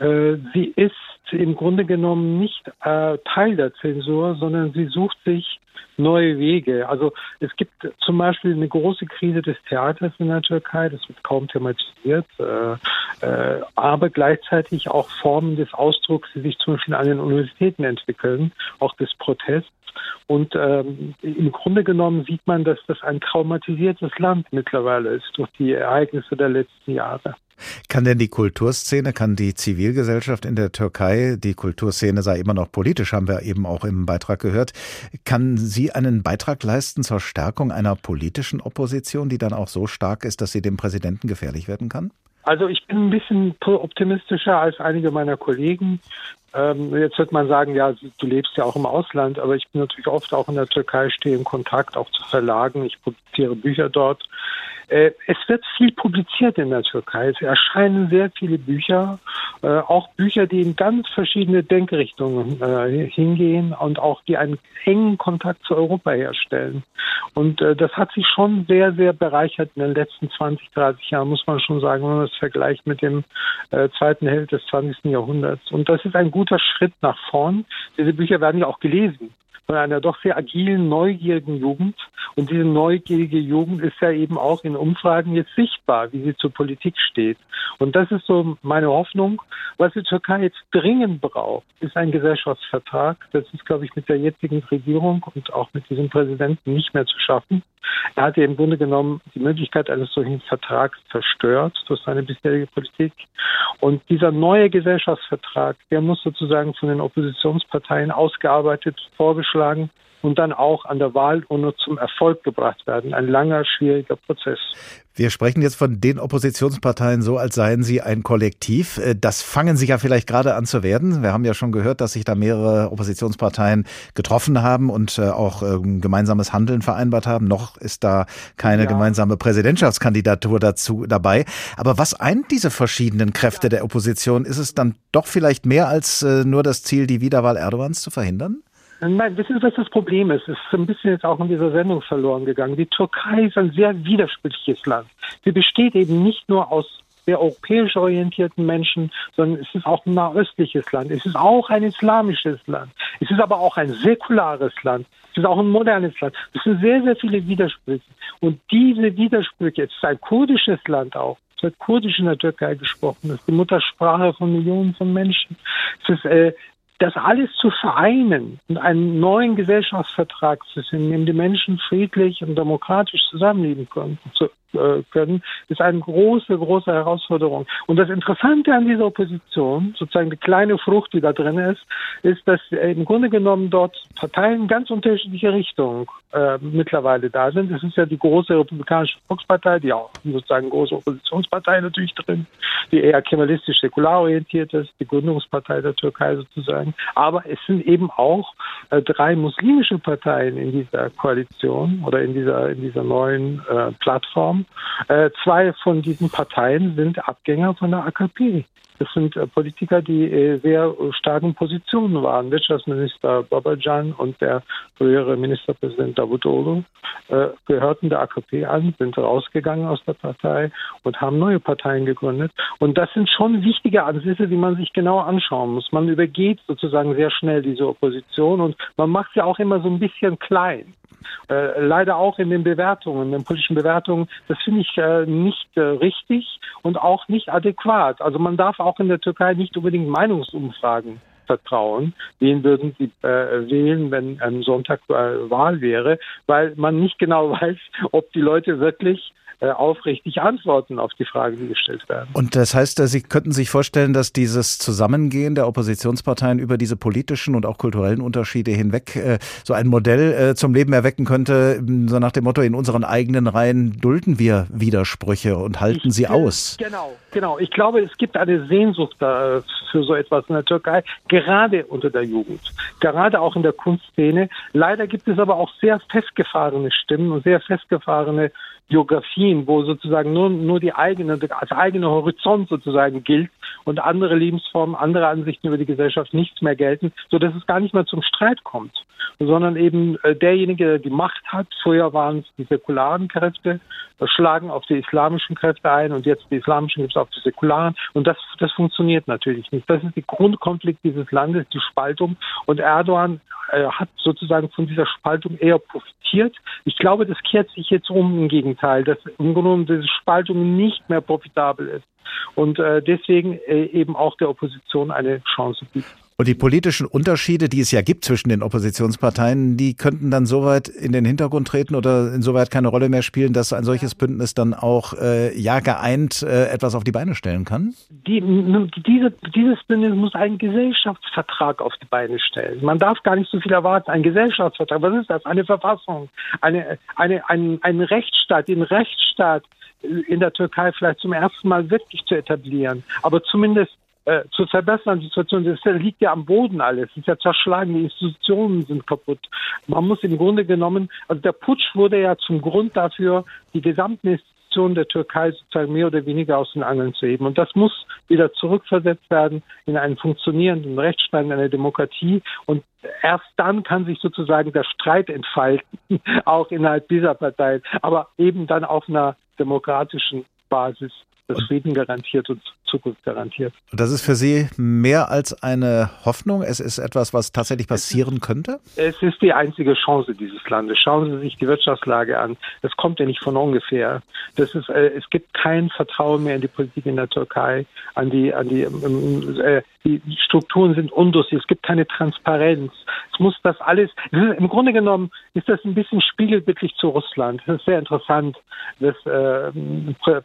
Äh, sie ist im Grunde genommen nicht äh, Teil der Zensur, sondern sie sucht sich neue Wege. Also es gibt zum Beispiel eine große Krise des Theaters in der Türkei, das wird kaum thematisiert, äh, äh, aber gleichzeitig auch Formen des Ausdrucks, die sich zum Beispiel an den Universitäten entwickeln, auch des Protests. Und ähm, im Grunde genommen sieht man, dass das ein traumatisiertes Land mittlerweile ist durch die Ereignisse der letzten Jahre. Kann denn die Kulturszene, kann die Zivilgesellschaft in der Türkei, die Kulturszene sei immer noch politisch, haben wir eben auch im Beitrag gehört, kann sie einen Beitrag leisten zur Stärkung einer politischen Opposition, die dann auch so stark ist, dass sie dem Präsidenten gefährlich werden kann? Also ich bin ein bisschen optimistischer als einige meiner Kollegen. Ähm, jetzt wird man sagen, ja, du lebst ja auch im Ausland, aber ich bin natürlich oft auch in der Türkei, stehe in Kontakt auch zu Verlagen, ich produziere Bücher dort. Äh, es wird viel publiziert in der Türkei. Es erscheinen sehr viele Bücher, äh, auch Bücher, die in ganz verschiedene Denkrichtungen äh, hingehen und auch die einen engen Kontakt zu Europa herstellen. Und das hat sich schon sehr, sehr bereichert in den letzten 20, 30 Jahren, muss man schon sagen, wenn man das vergleicht mit dem zweiten Hälfte des 20. Jahrhunderts. Und das ist ein guter Schritt nach vorn. Diese Bücher werden ja auch gelesen von einer doch sehr agilen, neugierigen Jugend. Und diese neugierige Jugend ist ja eben auch in Umfragen jetzt sichtbar, wie sie zur Politik steht. Und das ist so meine Hoffnung. Was die Türkei jetzt dringend braucht, ist ein Gesellschaftsvertrag. Das ist, glaube ich, mit der jetzigen Regierung und auch mit diesem Präsidenten nicht mehr zu schaffen. Er hatte im Grunde genommen die Möglichkeit eines solchen Vertrags zerstört durch seine bisherige Politik. Und dieser neue Gesellschaftsvertrag, der muss sozusagen von den Oppositionsparteien ausgearbeitet, vorgeschlagen und dann auch an der Wahlurne zum Erfolg gebracht werden. Ein langer, schwieriger Prozess. Wir sprechen jetzt von den Oppositionsparteien so, als seien sie ein Kollektiv. Äh, das fangen sie ja vielleicht gerade an zu werden. Wir haben ja schon gehört, dass sich da mehrere Oppositionsparteien getroffen haben und äh, auch ähm, gemeinsames Handeln vereinbart haben. Noch ist da keine ja. gemeinsame Präsidentschaftskandidatur dazu dabei. Aber was eint diese verschiedenen Kräfte der Opposition? Ist es dann doch vielleicht mehr als äh, nur das Ziel, die Wiederwahl Erdogans zu verhindern? Nein, wissen Sie, was das Problem ist? Es ist ein bisschen jetzt auch in dieser Sendung verloren gegangen. Die Türkei ist ein sehr widersprüchliches Land. Sie besteht eben nicht nur aus sehr europäisch orientierten Menschen, sondern es ist auch ein nahöstliches Land. Es ist auch ein islamisches Land. Es ist aber auch ein säkulares Land. Es ist auch ein modernes Land. Es sind sehr, sehr viele Widersprüche. Und diese Widersprüche, es ist ein kurdisches Land auch. Es wird Kurdisch in der Türkei gesprochen. Das ist die Muttersprache von Millionen von Menschen. Es ist äh, das alles zu vereinen und einen neuen Gesellschaftsvertrag zu finden, in dem die Menschen friedlich und demokratisch zusammenleben können, zu, können, ist eine große, große Herausforderung. Und das Interessante an dieser Opposition, sozusagen die kleine Frucht, die da drin ist, ist, dass im Grunde genommen dort Parteien ganz unterschiedliche Richtungen äh, mittlerweile da sind. Es ist ja die große Republikanische Volkspartei, die auch sozusagen große Oppositionspartei natürlich drin, die eher kemalistisch säkular orientiert ist, die Gründungspartei der Türkei sozusagen. Aber es sind eben auch äh, drei muslimische Parteien in dieser Koalition oder in dieser in dieser neuen äh, Plattform Äh, zwei von diesen Parteien sind Abgänger von der AKP. Das sind äh, Politiker, die äh, sehr starken Positionen waren. Wirtschaftsminister Babajan und der frühere Ministerpräsident Davutoglu äh, gehörten der AKP an, sind rausgegangen aus der Partei und haben neue Parteien gegründet. Und das sind schon wichtige Ansätze, die man sich genau anschauen muss. Man übergeht sozusagen sehr schnell diese Opposition und man macht sie auch immer so ein bisschen klein. Äh, leider auch in den Bewertungen, in den politischen Bewertungen, das finde ich äh, nicht äh, richtig und auch nicht adäquat. Also man darf auch in der Türkei nicht unbedingt Meinungsumfragen vertrauen. Wen würden Sie äh, wählen, wenn am Sonntag äh, Wahl wäre? Weil man nicht genau weiß, ob die Leute wirklich aufrichtig antworten auf die Fragen, die gestellt werden. Und das heißt, äh, Sie könnten sich vorstellen, dass dieses Zusammengehen der Oppositionsparteien über diese politischen und auch kulturellen Unterschiede hinweg äh, so ein Modell zum Leben erwecken könnte, so nach dem Motto, in unseren eigenen Reihen dulden wir Widersprüche und halten ich, sie aus. Genau, genau. Ich glaube, es gibt eine Sehnsucht für so etwas in der Türkei, gerade unter der Jugend, gerade auch in der Kunstszene. Leider gibt es aber auch sehr festgefahrene Stimmen und sehr festgefahrene Biografien, wo sozusagen nur, nur die eigene, als eigene Horizont sozusagen gilt und andere Lebensformen, andere Ansichten über die Gesellschaft nichts mehr gelten, so dass es gar nicht mehr zum Streit kommt, sondern eben äh, derjenige, der die Macht hat, früher waren es die säkularen Kräfte, äh, schlagen auf die islamischen Kräfte ein und jetzt die islamischen gibt es auf die säkularen und das, das funktioniert natürlich nicht. Das ist der Grundkonflikt dieses Landes, die Spaltung und Erdogan äh, hat sozusagen von dieser Spaltung eher profitiert. Ich glaube, das kehrt sich jetzt um im Gegenteil, dass im Grunde genommen diese Spaltung nicht mehr profitabel ist und äh, deswegen äh, eben auch der Opposition eine Chance bietet. Und die politischen Unterschiede, die es ja gibt zwischen den Oppositionsparteien, die könnten dann soweit in den Hintergrund treten oder insoweit keine Rolle mehr spielen, dass ein solches Bündnis dann auch äh, ja geeint äh, etwas auf die Beine stellen kann? Die, diese, dieses Bündnis muss einen Gesellschaftsvertrag auf die Beine stellen. Man darf gar nicht so viel erwarten. Ein Gesellschaftsvertrag, was ist das? Eine Verfassung, eine, eine, ein, ein Rechtsstaat, den Rechtsstaat in der Türkei vielleicht zum ersten Mal wirklich zu etablieren, aber zumindest äh, zu verbessern. Die Situation das liegt ja am Boden alles. Es ist ja zerschlagen, die Institutionen sind kaputt. Man muss im Grunde genommen, also der Putsch wurde ja zum Grund dafür, die gesamten Institutionen der Türkei sozusagen mehr oder weniger aus den Angeln zu heben. Und das muss wieder zurückversetzt werden in einen funktionierenden Rechtsstaat, in eine Demokratie. Und erst dann kann sich sozusagen der Streit entfalten, auch innerhalb dieser Partei, aber eben dann auf einer demokratischen Basis das Frieden garantiert und Zukunft garantiert. Das ist für Sie mehr als eine Hoffnung? Es ist etwas, was tatsächlich passieren könnte? Es ist die einzige Chance dieses Landes. Schauen Sie sich die Wirtschaftslage an. Das kommt ja nicht von ungefähr. Das ist, äh, es gibt kein Vertrauen mehr in die Politik in der Türkei, an die, an die, ähm, äh, die Strukturen sind undurchsichtig. Es gibt keine Transparenz. Es muss das alles, im Grunde genommen ist das ein bisschen spiegelbildlich zu Russland. Das ist sehr interessant, dass äh,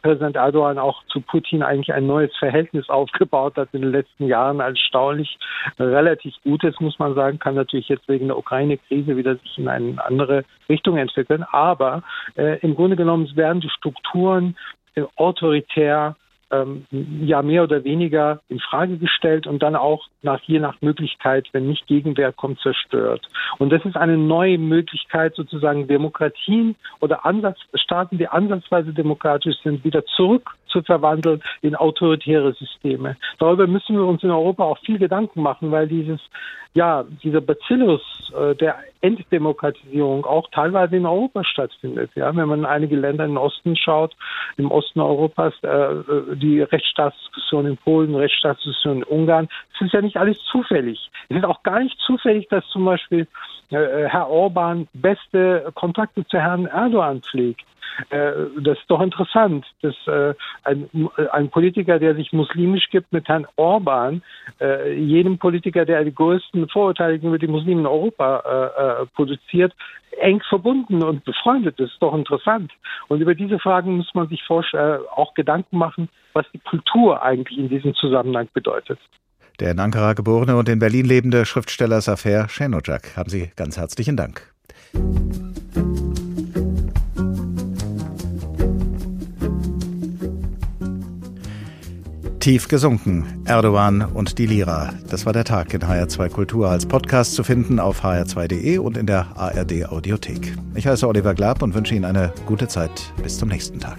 Präsident Erdogan auch zu Putin eigentlich ein neues Verhältnis aufgebaut hat in den letzten Jahren. Erstaunlich relativ gutes, muss man sagen, kann natürlich jetzt wegen der Ukraine-Krise wieder sich in eine andere Richtung entwickeln. Aber äh, im Grunde genommen werden die Strukturen äh, autoritär ähm, ja mehr oder weniger in Frage gestellt und dann auch nach je nach Möglichkeit, wenn nicht Gegenwehr kommt, zerstört. Und das ist eine neue Möglichkeit, sozusagen Demokratien oder Ansatz, Staaten, die ansatzweise demokratisch sind, wieder zurück zu verwandeln in autoritäre Systeme. Darüber müssen wir uns in Europa auch viel Gedanken machen, weil dieses, ja, dieser Bacillus äh, der Enddemokratisierung auch teilweise in Europa stattfindet. Ja, wenn man in einige Länder im Osten schaut, im Osten Europas, äh, die Rechtsstaatsdiskussion in Polen, Rechtsstaatsdiskussion in Ungarn, es ist ja nicht alles zufällig. Es ist auch gar nicht zufällig, dass zum Beispiel äh, Herr Orban beste Kontakte zu Herrn Erdogan pflegt. Äh, das ist doch interessant, dass äh, ein, ein, Politiker, der sich muslimisch gibt, mit Herrn Orban, äh, jedem Politiker, der die größten Vorurteile über die Muslime in Europa äh, äh, produziert, eng verbunden und befreundet. Das ist doch interessant. Und über diese Fragen muss man sich auch Gedanken machen, was die Kultur eigentlich in diesem Zusammenhang bedeutet. Der in Ankara geborene und in Berlin lebende Schriftsteller Safer Shenojak, haben Sie ganz herzlichen Dank. Tief gesunken. Erdogan und die Lira. Das war der Tag in HR2 Kultur als Podcast zu finden auf hr2.de und in der ARD Audiothek. Ich heiße Oliver Glab und wünsche Ihnen eine gute Zeit. Bis zum nächsten Tag.